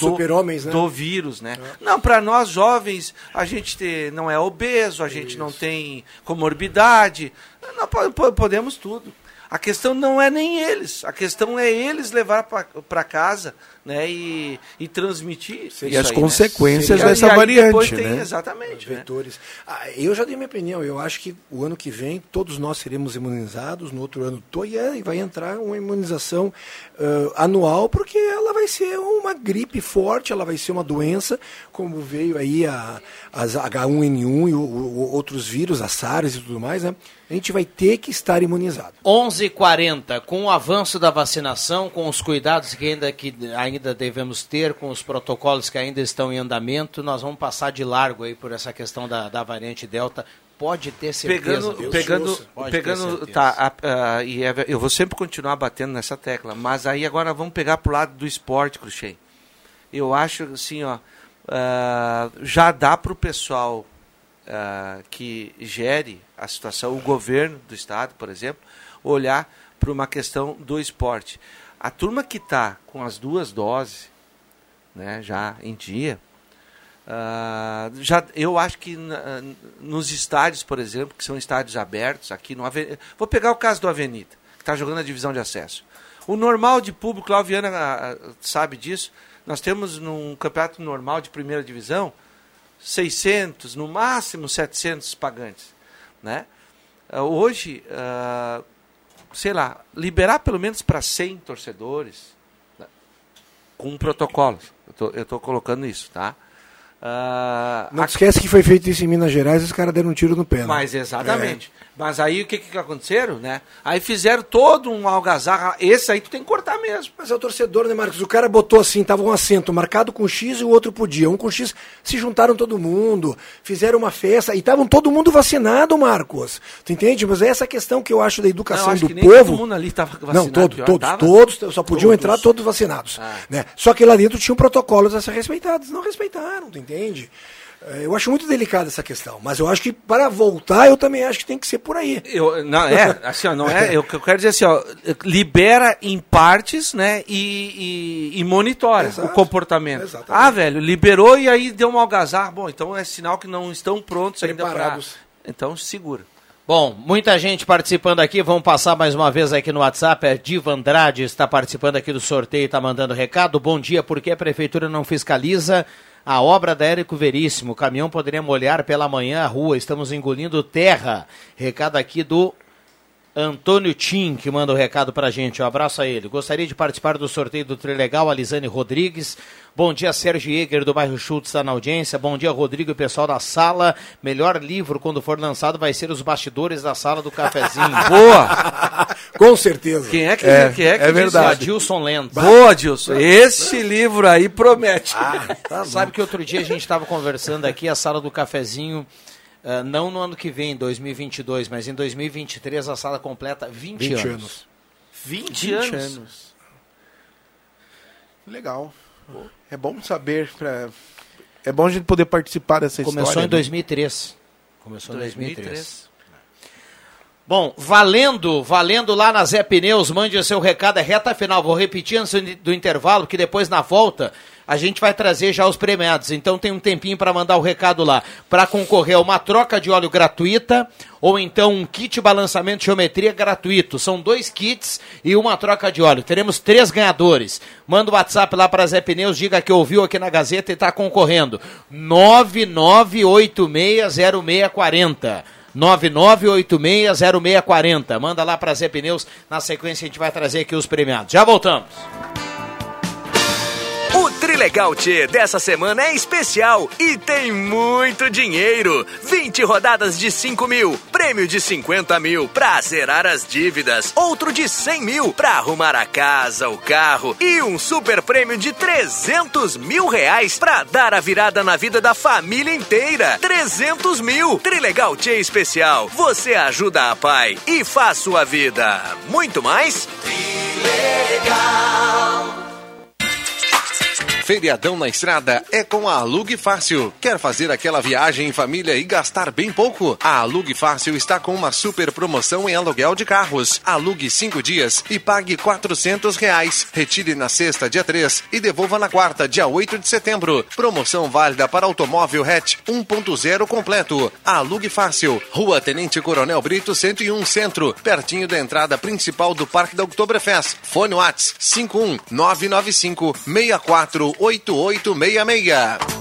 [SPEAKER 5] né?
[SPEAKER 6] do vírus, né? Não, para nós jovens, a gente te- não é obeso, a gente não tem comorbidade, não, po- po- podemos tudo. A questão não é nem eles, a questão é eles levar para casa né, e, e transmitir.
[SPEAKER 4] E
[SPEAKER 6] isso
[SPEAKER 4] as
[SPEAKER 6] aí, né?
[SPEAKER 4] consequências
[SPEAKER 6] E-
[SPEAKER 4] dessa
[SPEAKER 6] e aí depois
[SPEAKER 4] variante,
[SPEAKER 6] tem-
[SPEAKER 4] né?
[SPEAKER 6] Exatamente. né?
[SPEAKER 5] vetores. Ah, eu já dei minha opinião. Eu acho que o ano que vem todos nós seremos imunizados. No outro ano, tô, e é, vai entrar uma imunização ah, anual, porque ela vai ser uma gripe forte, ela vai ser uma doença, como veio aí a, as H1N1 e o- o- outros vírus, a SARS e tudo mais. Né? A gente vai ter que estar imunizado.
[SPEAKER 1] 11:40 com o avanço da vacinação, com os cuidados que ainda, que ainda devemos ter, com os protocolos que ainda estão em andamento, nós vamos passar de largo aí por essa questão da, da variante Delta. Pode ter certeza.
[SPEAKER 6] Pegando, pegando,
[SPEAKER 1] ter
[SPEAKER 6] pegando
[SPEAKER 1] certeza.
[SPEAKER 6] tá, a- a- e é- eu vou sempre continuar batendo nessa tecla, mas aí agora vamos pegar pro lado do esporte, Cruxem. Eu acho assim, ó, ah, já dá pro pessoal ah, que gere a situação, o governo do estado, por exemplo, olhar para uma questão do esporte. A turma que está com as duas doses, né, já em dia, ah, já, eu acho que nos estádios, por exemplo, que são estádios abertos, aqui no Ave- Vou pegar o caso do Avenida, que está jogando a divisão de acesso. O normal de público, lá o Viana ah, ah, sabe disso, nós temos num campeonato normal de primeira divisão 600, no máximo 700 pagantes. Né? Hoje, ah, sei lá, liberar pelo menos para 100 torcedores, né? com protocolos. Eu estou colocando isso, tá? Ah,
[SPEAKER 5] Não te esquece que foi feito isso em Minas Gerais e os caras deram um tiro no pé. né?
[SPEAKER 6] mas exatamente. Mas aí o que que aconteceram, né? Aí fizeram todo um algazarra. Esse aí tu tem que cortar mesmo.
[SPEAKER 5] Mas é o torcedor, né, Marcos? O cara botou assim, tava um assento marcado com X e o outro podia. Um com X, se juntaram todo mundo, fizeram uma festa e estavam todo mundo vacinado, Marcos. Tu entende? Mas é essa questão que eu acho da educação
[SPEAKER 6] Não,
[SPEAKER 5] do povo.
[SPEAKER 6] todo mundo ali tava
[SPEAKER 5] Não,
[SPEAKER 6] vacinado,
[SPEAKER 5] todo,
[SPEAKER 6] pior,
[SPEAKER 5] todos,
[SPEAKER 6] tava?
[SPEAKER 5] todos, só podiam
[SPEAKER 6] Todos.
[SPEAKER 5] entrar todos vacinados.
[SPEAKER 6] Ah.
[SPEAKER 5] Né? Só que lá dentro tinham protocolos a ser respeitados. Não respeitaram, tu entende? É, Eu acho muito delicada essa questão, mas eu acho que para voltar eu também acho que tem que ser por aí.
[SPEAKER 6] Eu, não, é, assim, ó, não é. Eu, eu quero dizer assim, ó, libera em partes, né? E, e, e monitora
[SPEAKER 5] Exato.
[SPEAKER 6] o comportamento.
[SPEAKER 5] Exatamente.
[SPEAKER 6] Ah, velho, liberou e aí deu uma algazarra. Bom, então é sinal que não estão prontos ainda para. Então segura.
[SPEAKER 1] Bom, muita gente participando aqui. Vamos passar mais uma vez aqui no WhatsApp. A Diva Andrade está participando aqui do sorteio e está mandando recado. Bom dia, por que a prefeitura não fiscaliza a obra da Érico Veríssimo? O caminhão poderia molhar pela manhã a rua. Estamos engolindo terra. Recado aqui do Antônio Tim, que manda o recado pra gente. Um abraço a ele. Gostaria de participar do sorteio do Trilegal, a Lisane Rodrigues. Bom dia, Sérgio Eger, do bairro Schultz, está na audiência. Bom dia, Rodrigo e pessoal da sala. Melhor livro, quando for lançado, vai ser Os Bastidores da Sala do Cafezinho.
[SPEAKER 6] Boa!
[SPEAKER 5] Com certeza.
[SPEAKER 6] Quem é que,
[SPEAKER 4] É,
[SPEAKER 6] quem é que
[SPEAKER 4] é verdade.
[SPEAKER 1] Adilson Lento.
[SPEAKER 6] Boa, Dilson. Esse livro aí promete.
[SPEAKER 1] Sabe que outro dia a gente estava conversando aqui, a Sala do Cafezinho, ah, não no ano que vem, 2022, mas em 2023 a sala completa 20,
[SPEAKER 5] 20
[SPEAKER 1] anos.
[SPEAKER 5] anos.
[SPEAKER 6] 20, anos.
[SPEAKER 4] Legal. É bom saber, pra... é bom a gente poder participar dessa
[SPEAKER 1] Começou
[SPEAKER 4] história.
[SPEAKER 1] em
[SPEAKER 4] né?
[SPEAKER 1] 2003. Começou em 2003.
[SPEAKER 6] 2003.
[SPEAKER 1] Bom, valendo, valendo lá na Zé Pneus, mande o seu recado, é reta final. Vou repetir antes do intervalo, que depois na volta a gente vai trazer já os premiados. Então tem um tempinho para mandar o recado lá. Para concorrer a uma troca de óleo gratuita ou então um kit balançamento de geometria gratuito. São dois kits e uma troca de óleo. Teremos três ganhadores. Manda o WhatsApp lá para Zé Pneus, diga que ouviu aqui na Gazeta e está concorrendo. 99860640. 99860640. Manda lá para Zé Pneus. Na sequência a gente vai trazer aqui os premiados. Já voltamos.
[SPEAKER 22] O Trilegal T dessa semana é especial e tem muito dinheiro. 20 rodadas de 5 mil, prêmio de 50 mil pra zerar as dívidas, outro de 100 mil pra arrumar a casa, o carro e um super prêmio de 300 mil reais pra dar a virada na vida da família inteira. 300 mil. Trilegal T especial. Você ajuda a pai e faz sua vida muito mais.
[SPEAKER 23] Feriadão na estrada é com a Alugue Fácil. Quer fazer aquela viagem em família e gastar bem pouco? A Alugue Fácil está com uma super promoção em aluguel de carros. Alugue cinco dias e pague quatrocentos reais. Retire na sexta, dia 3 e devolva na quarta, dia 8 de setembro. Promoção válida para automóvel hatch 1.0 completo. Alugue Fácil. Rua Tenente Coronel Brito 101 Centro, pertinho da entrada principal do Parque da Oktoberfest. Fone Whats 51 995 64 8866.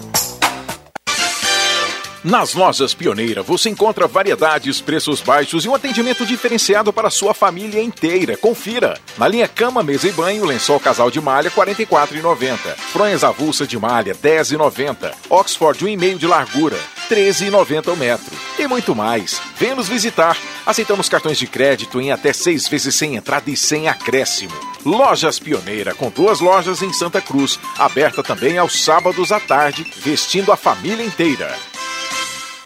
[SPEAKER 12] Nas lojas Pioneira você encontra variedades, preços baixos e um atendimento diferenciado para sua família inteira. Confira. Na linha cama, mesa e banho, lençol casal de malha, R$ 44,90. Fronhas avulsa de malha, R$ 10,90. Oxford 1,5 de largura, 13,90 o metro. E muito mais. Venha nos visitar. Aceitamos cartões de crédito em até seis vezes sem entrada e sem acréscimo. Lojas Pioneira, com duas lojas em Santa Cruz, aberta também aos sábados à tarde, vestindo a família inteira.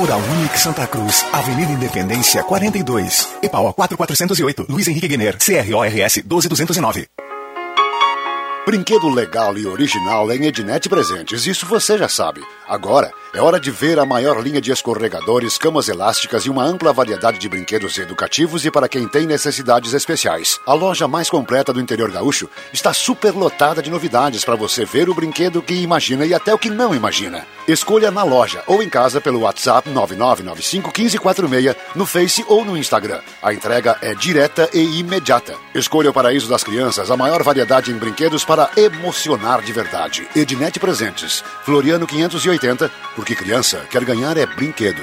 [SPEAKER 24] Oral Unique Santa Cruz, Avenida Independência 42, EPAO 4408, Luiz Henrique Guener, CRORS 12209.
[SPEAKER 25] Brinquedo legal e original em Ednet Presentes, isso você já sabe. Agora é hora de ver a maior linha de escorregadores, camas elásticas e uma ampla variedade de brinquedos educativos e para quem tem necessidades especiais. A loja mais completa do interior gaúcho está super lotada de novidades para você ver o brinquedo que imagina e até o que não imagina. Escolha na loja ou em casa pelo WhatsApp 9995 1546, no Face ou no Instagram. A entrega é direta e imediata. Escolha o Paraíso das Crianças, a maior variedade em brinquedos para emocionar de verdade. Ednet Presentes, Floriano 580, porque criança quer ganhar é brinquedo.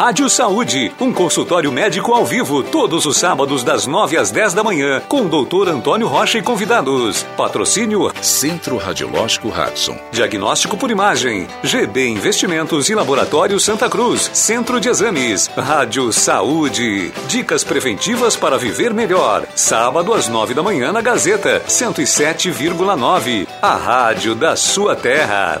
[SPEAKER 26] Rádio Saúde, um consultório médico ao vivo, todos os sábados das 9 às 10 da manhã, com o doutor Antônio Rocha e convidados. Patrocínio
[SPEAKER 27] Centro Radiológico Hudson.
[SPEAKER 26] Diagnóstico por imagem, GB Investimentos e Laboratório Santa Cruz, Centro de Exames, Rádio Saúde. Dicas preventivas para viver melhor. Sábado às 9 da manhã na Gazeta, 107,9. A rádio da sua terra.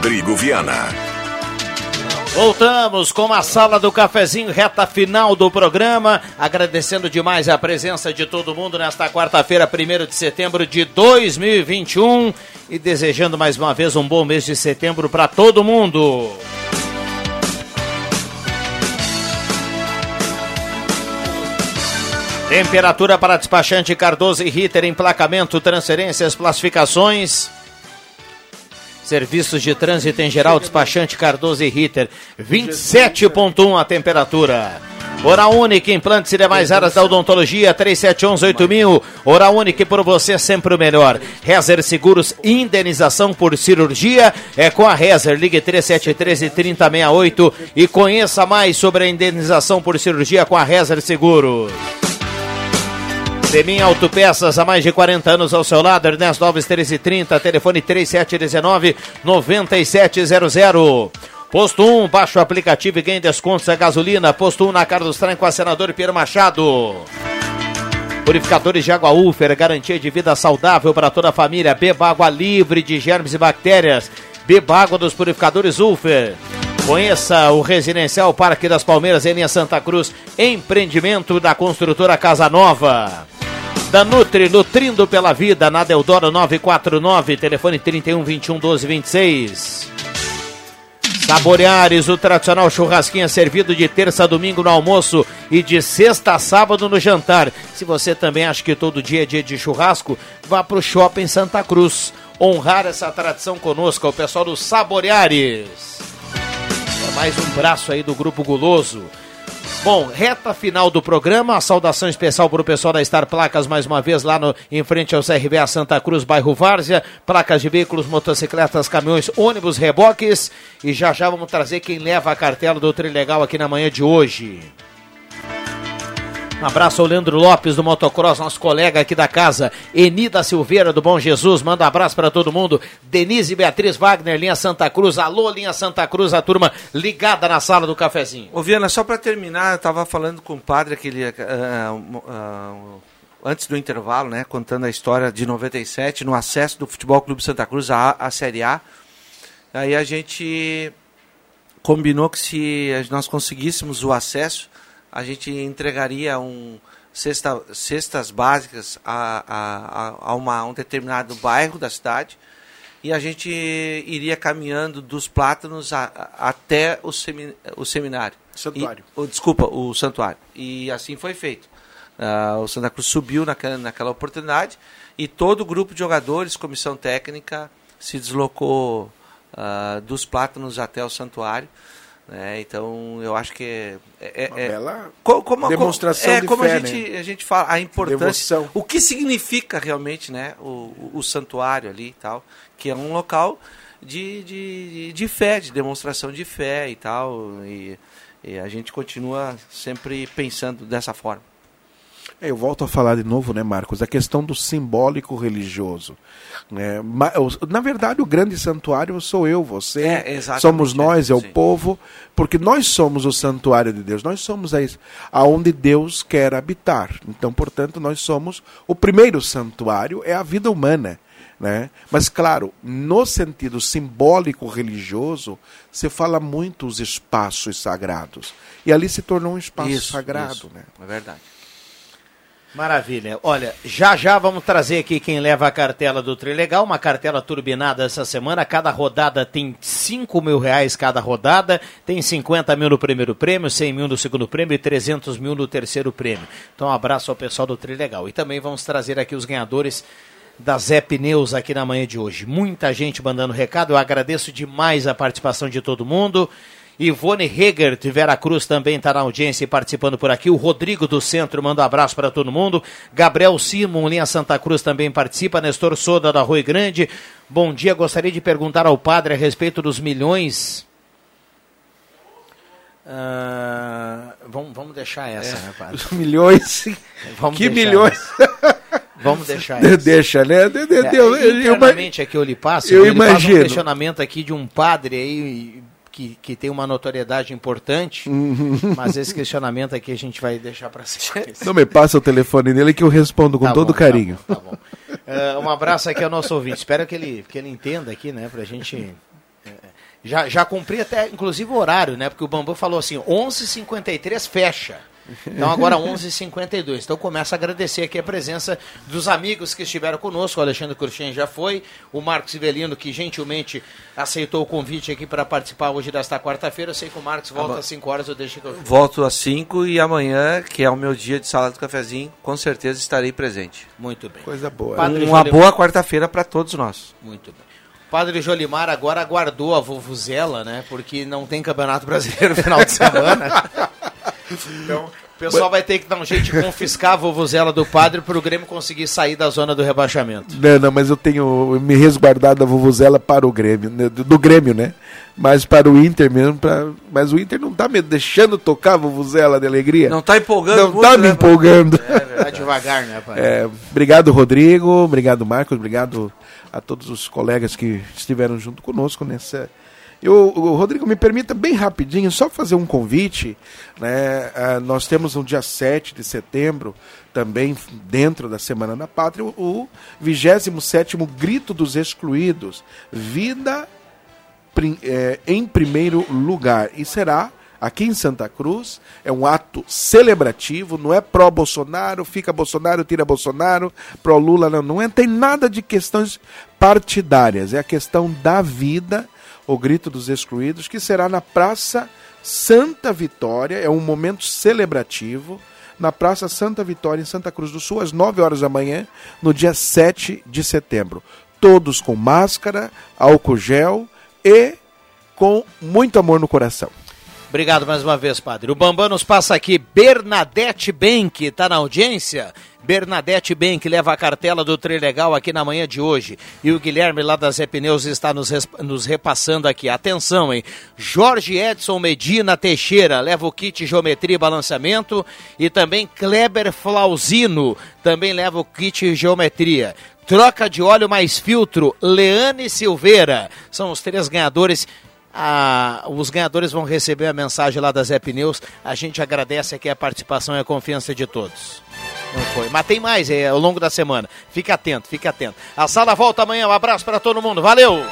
[SPEAKER 2] Rodrigo Viana.
[SPEAKER 1] Voltamos com a sala do cafezinho, reta final do programa. Agradecendo demais a presença de todo mundo nesta quarta-feira, 1 de setembro de 2021. E desejando mais uma vez um bom mês de setembro para todo mundo. Temperatura para despachante Cardoso e Ritter, emplacamento, transferências, classificações. Serviços de trânsito em geral, despachante Cardoso e Ritter, 27.1 a temperatura. Oral Unique, implantes e demais áreas da odontologia, 3711-8000. Oral Unique, por você sempre o melhor. Rezer Seguros, indenização por cirurgia, é com a Rezer. Ligue 3713-3068 e conheça mais sobre a indenização por cirurgia com a Rezer Seguros. Semin Autopeças, há mais de 40 anos ao seu lado, Ernesto Alves 1330, telefone 3719-9700. Posto 1, baixa o aplicativo e ganhe descontos a gasolina. Posto 1 na Carlos Traem com a senador Pierre Machado. Purificadores de água Ufer, garantia de vida saudável para toda a família. Beba água livre de germes e bactérias. Beba água dos purificadores Ufer. Conheça o Residencial Parque das Palmeiras em linha Santa Cruz, empreendimento da construtora Casa Nova. Da Nutri, nutrindo pela vida, na Deodoro 949, telefone 31 21 12 26. Saboreares, o tradicional churrasquinho é servido de terça a domingo no almoço e de sexta a sábado no jantar. Se você também acha que todo dia é dia de churrasco, vá para o Shopping Santa Cruz. Honrar essa tradição conosco, o pessoal do Saboreares. É mais um braço aí do Grupo Guloso. Bom, reta final do programa, a saudação especial para o pessoal da Star Placas, mais uma vez lá no, em frente ao CRVA Santa Cruz, bairro Várzea, placas de veículos, motocicletas, caminhões, ônibus, reboques, e já já vamos trazer quem leva a cartela do Trilegal aqui na manhã de hoje. Um abraço ao Leandro Lopes do Motocross, nosso colega aqui da casa. Enida Silveira do Bom Jesus, manda um abraço para todo mundo. Denise Beatriz Wagner, linha Santa Cruz. Alô, linha Santa Cruz, a turma ligada na sala do cafezinho.
[SPEAKER 6] Ô Viana, só para terminar, eu estava falando com o padre aquele. Uh, uh, antes do intervalo, né, contando a história de 97, no acesso do Futebol Clube Santa Cruz à, à Série A. Aí a gente combinou que se nós conseguíssemos o acesso, a gente entregaria um cesta, cestas básicas a, a, a, uma, um determinado bairro da cidade e a gente iria caminhando dos plátanos a, até o, semi, o seminário.
[SPEAKER 4] Santuário.
[SPEAKER 6] E, desculpa, o santuário. E assim foi feito. Uh, o Santa Cruz subiu naquela, naquela oportunidade e todo o grupo de jogadores, comissão técnica, se deslocou uh, dos plátanos até o santuário. É, então, eu acho que é, é,
[SPEAKER 4] Uma
[SPEAKER 6] é
[SPEAKER 4] bela
[SPEAKER 6] co- como,
[SPEAKER 4] demonstração
[SPEAKER 6] é,
[SPEAKER 4] de
[SPEAKER 6] como
[SPEAKER 4] fé,
[SPEAKER 6] a gente
[SPEAKER 4] né?
[SPEAKER 6] a gente fala a importância,
[SPEAKER 4] Devoção.
[SPEAKER 6] o que significa realmente, né, o, o, o santuário ali e tal, que é um local de, de, de fé, de demonstração de fé e tal, e, e a gente continua sempre pensando dessa forma.
[SPEAKER 4] É, eu volto a falar de novo, né, Marcos, a questão do simbólico religioso. Né? Na verdade, o grande santuário sou eu, você,
[SPEAKER 6] É,
[SPEAKER 4] somos nós, é, o
[SPEAKER 6] sim.
[SPEAKER 4] povo, porque nós somos o santuário de Deus, nós somos aonde Deus quer habitar. Então, portanto, nós somos o primeiro santuário, é a vida humana. Né? Mas, claro, no sentido simbólico religioso, se fala muito os espaços sagrados. E ali se tornou um espaço
[SPEAKER 6] Isso,
[SPEAKER 4] sagrado.
[SPEAKER 6] isso.
[SPEAKER 4] Né?
[SPEAKER 6] É verdade.
[SPEAKER 1] Maravilha. Olha, já já vamos trazer aqui quem leva a cartela do Trilegal, uma cartela turbinada essa semana. Cada rodada tem 5 mil reais cada rodada, tem 50 mil no primeiro prêmio, 100 mil no segundo prêmio e 300 mil no terceiro prêmio. Então, um abraço ao pessoal do Trilegal. E também vamos trazer aqui os ganhadores da Zé Pneus aqui na manhã de hoje. Muita gente mandando recado, eu agradeço demais a participação de todo mundo. Ivone Heger de Vera Cruz também está na audiência e participando por aqui. O Rodrigo do Centro manda um abraço para todo mundo. Gabriel Simon, linha Santa Cruz, também participa. Nestor Soda da Rui Grande. Bom dia, gostaria de perguntar ao padre a respeito dos milhões. Ah, vamos, vamos deixar essa, né, padre?
[SPEAKER 4] Os milhões.
[SPEAKER 1] Vamos
[SPEAKER 4] que
[SPEAKER 1] deixar
[SPEAKER 4] milhões?
[SPEAKER 1] Vamos deixar
[SPEAKER 4] De-
[SPEAKER 1] essa.
[SPEAKER 4] Deixa, né? De- de-
[SPEAKER 1] É,
[SPEAKER 4] de- eu- eu-
[SPEAKER 1] internamente aqui eu lhe passo,
[SPEAKER 4] eu
[SPEAKER 1] ele faz um
[SPEAKER 4] imagino.
[SPEAKER 1] questionamento aqui de um padre aí que, que tem uma notoriedade importante,
[SPEAKER 4] Uhum.
[SPEAKER 1] mas esse questionamento aqui a gente vai deixar para sequência.
[SPEAKER 4] Não me passa o telefone dele que eu respondo com
[SPEAKER 1] Tá
[SPEAKER 4] todo
[SPEAKER 1] bom, tá
[SPEAKER 4] carinho.
[SPEAKER 1] bom, tá bom. É, um abraço aqui ao nosso ouvinte. Espero que ele, que ele entenda aqui, né, pra gente... é, Já, já cumpri até, inclusive, o horário, né? Porque o Bambu falou assim, 11h53 fecha. Então agora 11h52. Então começa a agradecer aqui a presença dos amigos que estiveram conosco. O Alexandre Cruxem já foi, o Marcos Ivelino, que gentilmente aceitou o convite aqui para participar hoje desta quarta-feira. Eu sei que o Marcos volta às 5 horas, eu deixo que eu...
[SPEAKER 6] Volto às 5 e amanhã, que é o meu dia de sala do cafezinho, com certeza estarei presente.
[SPEAKER 1] Muito bem.
[SPEAKER 4] Coisa boa.
[SPEAKER 1] Padre
[SPEAKER 6] Uma
[SPEAKER 1] Jolim-
[SPEAKER 6] boa quarta-feira para todos nós.
[SPEAKER 1] Muito bem. Padre Jolimar agora aguardou a vovuzela, né? Porque não tem campeonato brasileiro no final de semana. Então, o pessoal vai ter que dar um jeito de confiscar a vovuzela do padre para o Grêmio conseguir sair da zona do rebaixamento.
[SPEAKER 4] Não, não, mas eu tenho me resguardado da vovuzela para o Grêmio, né, do, Grêmio, né? Mas para o Inter mesmo, pra, mas o Inter não tá me deixando tocar a vovuzela de alegria.
[SPEAKER 6] Não tá empolgando
[SPEAKER 4] Não
[SPEAKER 6] muito,
[SPEAKER 4] tá me
[SPEAKER 6] né,
[SPEAKER 4] empolgando.
[SPEAKER 1] Tá devagar, né, padre?
[SPEAKER 4] É, obrigado, Rodrigo. Obrigado, Marcos. Obrigado a todos os colegas que estiveram junto conosco nessa. Eu, Rodrigo, me permita bem rapidinho só fazer um convite. Né? Ah, nós temos no dia 7 de setembro, também dentro da Semana da Pátria, o 27 Grito dos Excluídos. Vida é, em primeiro lugar. E será aqui em Santa Cruz. É um ato celebrativo, não é pró-Bolsonaro, fica Bolsonaro, tira Bolsonaro, pró-Lula, não. Não é, tem nada de questões partidárias. É a questão da vida, o grito dos excluídos, que será na Praça Santa Vitória. É um momento celebrativo. Na Praça Santa Vitória, em Santa Cruz do Sul, às 9 horas da manhã, no dia 7 de setembro. Todos com máscara, álcool gel e com muito amor no coração.
[SPEAKER 1] Obrigado mais uma vez, padre. O Bambam nos passa aqui. Bernadette Bank está na audiência. Bernadette Bank leva a cartela do Trilegal aqui na manhã de hoje. E o Guilherme lá da Zé Pneus está nos, nos repassando aqui. Atenção, hein? Jorge Edson Medina Teixeira leva o kit Geometria e Balanceamento. E também Kleber Flauzino também leva o kit Geometria. Troca de óleo mais filtro, Leane Silveira. São os três ganhadores ah, os ganhadores vão receber a mensagem lá da Zé Pneus. A gente agradece aqui a participação e a confiança de todos. Não foi. Mas tem mais é, ao longo da semana. Fica atento, fica atento. A sala volta amanhã. Um abraço para todo mundo. Valeu!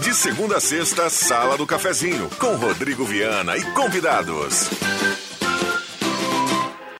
[SPEAKER 2] De segunda a sexta, Sala do Cafezinho, com Rodrigo Viana e convidados.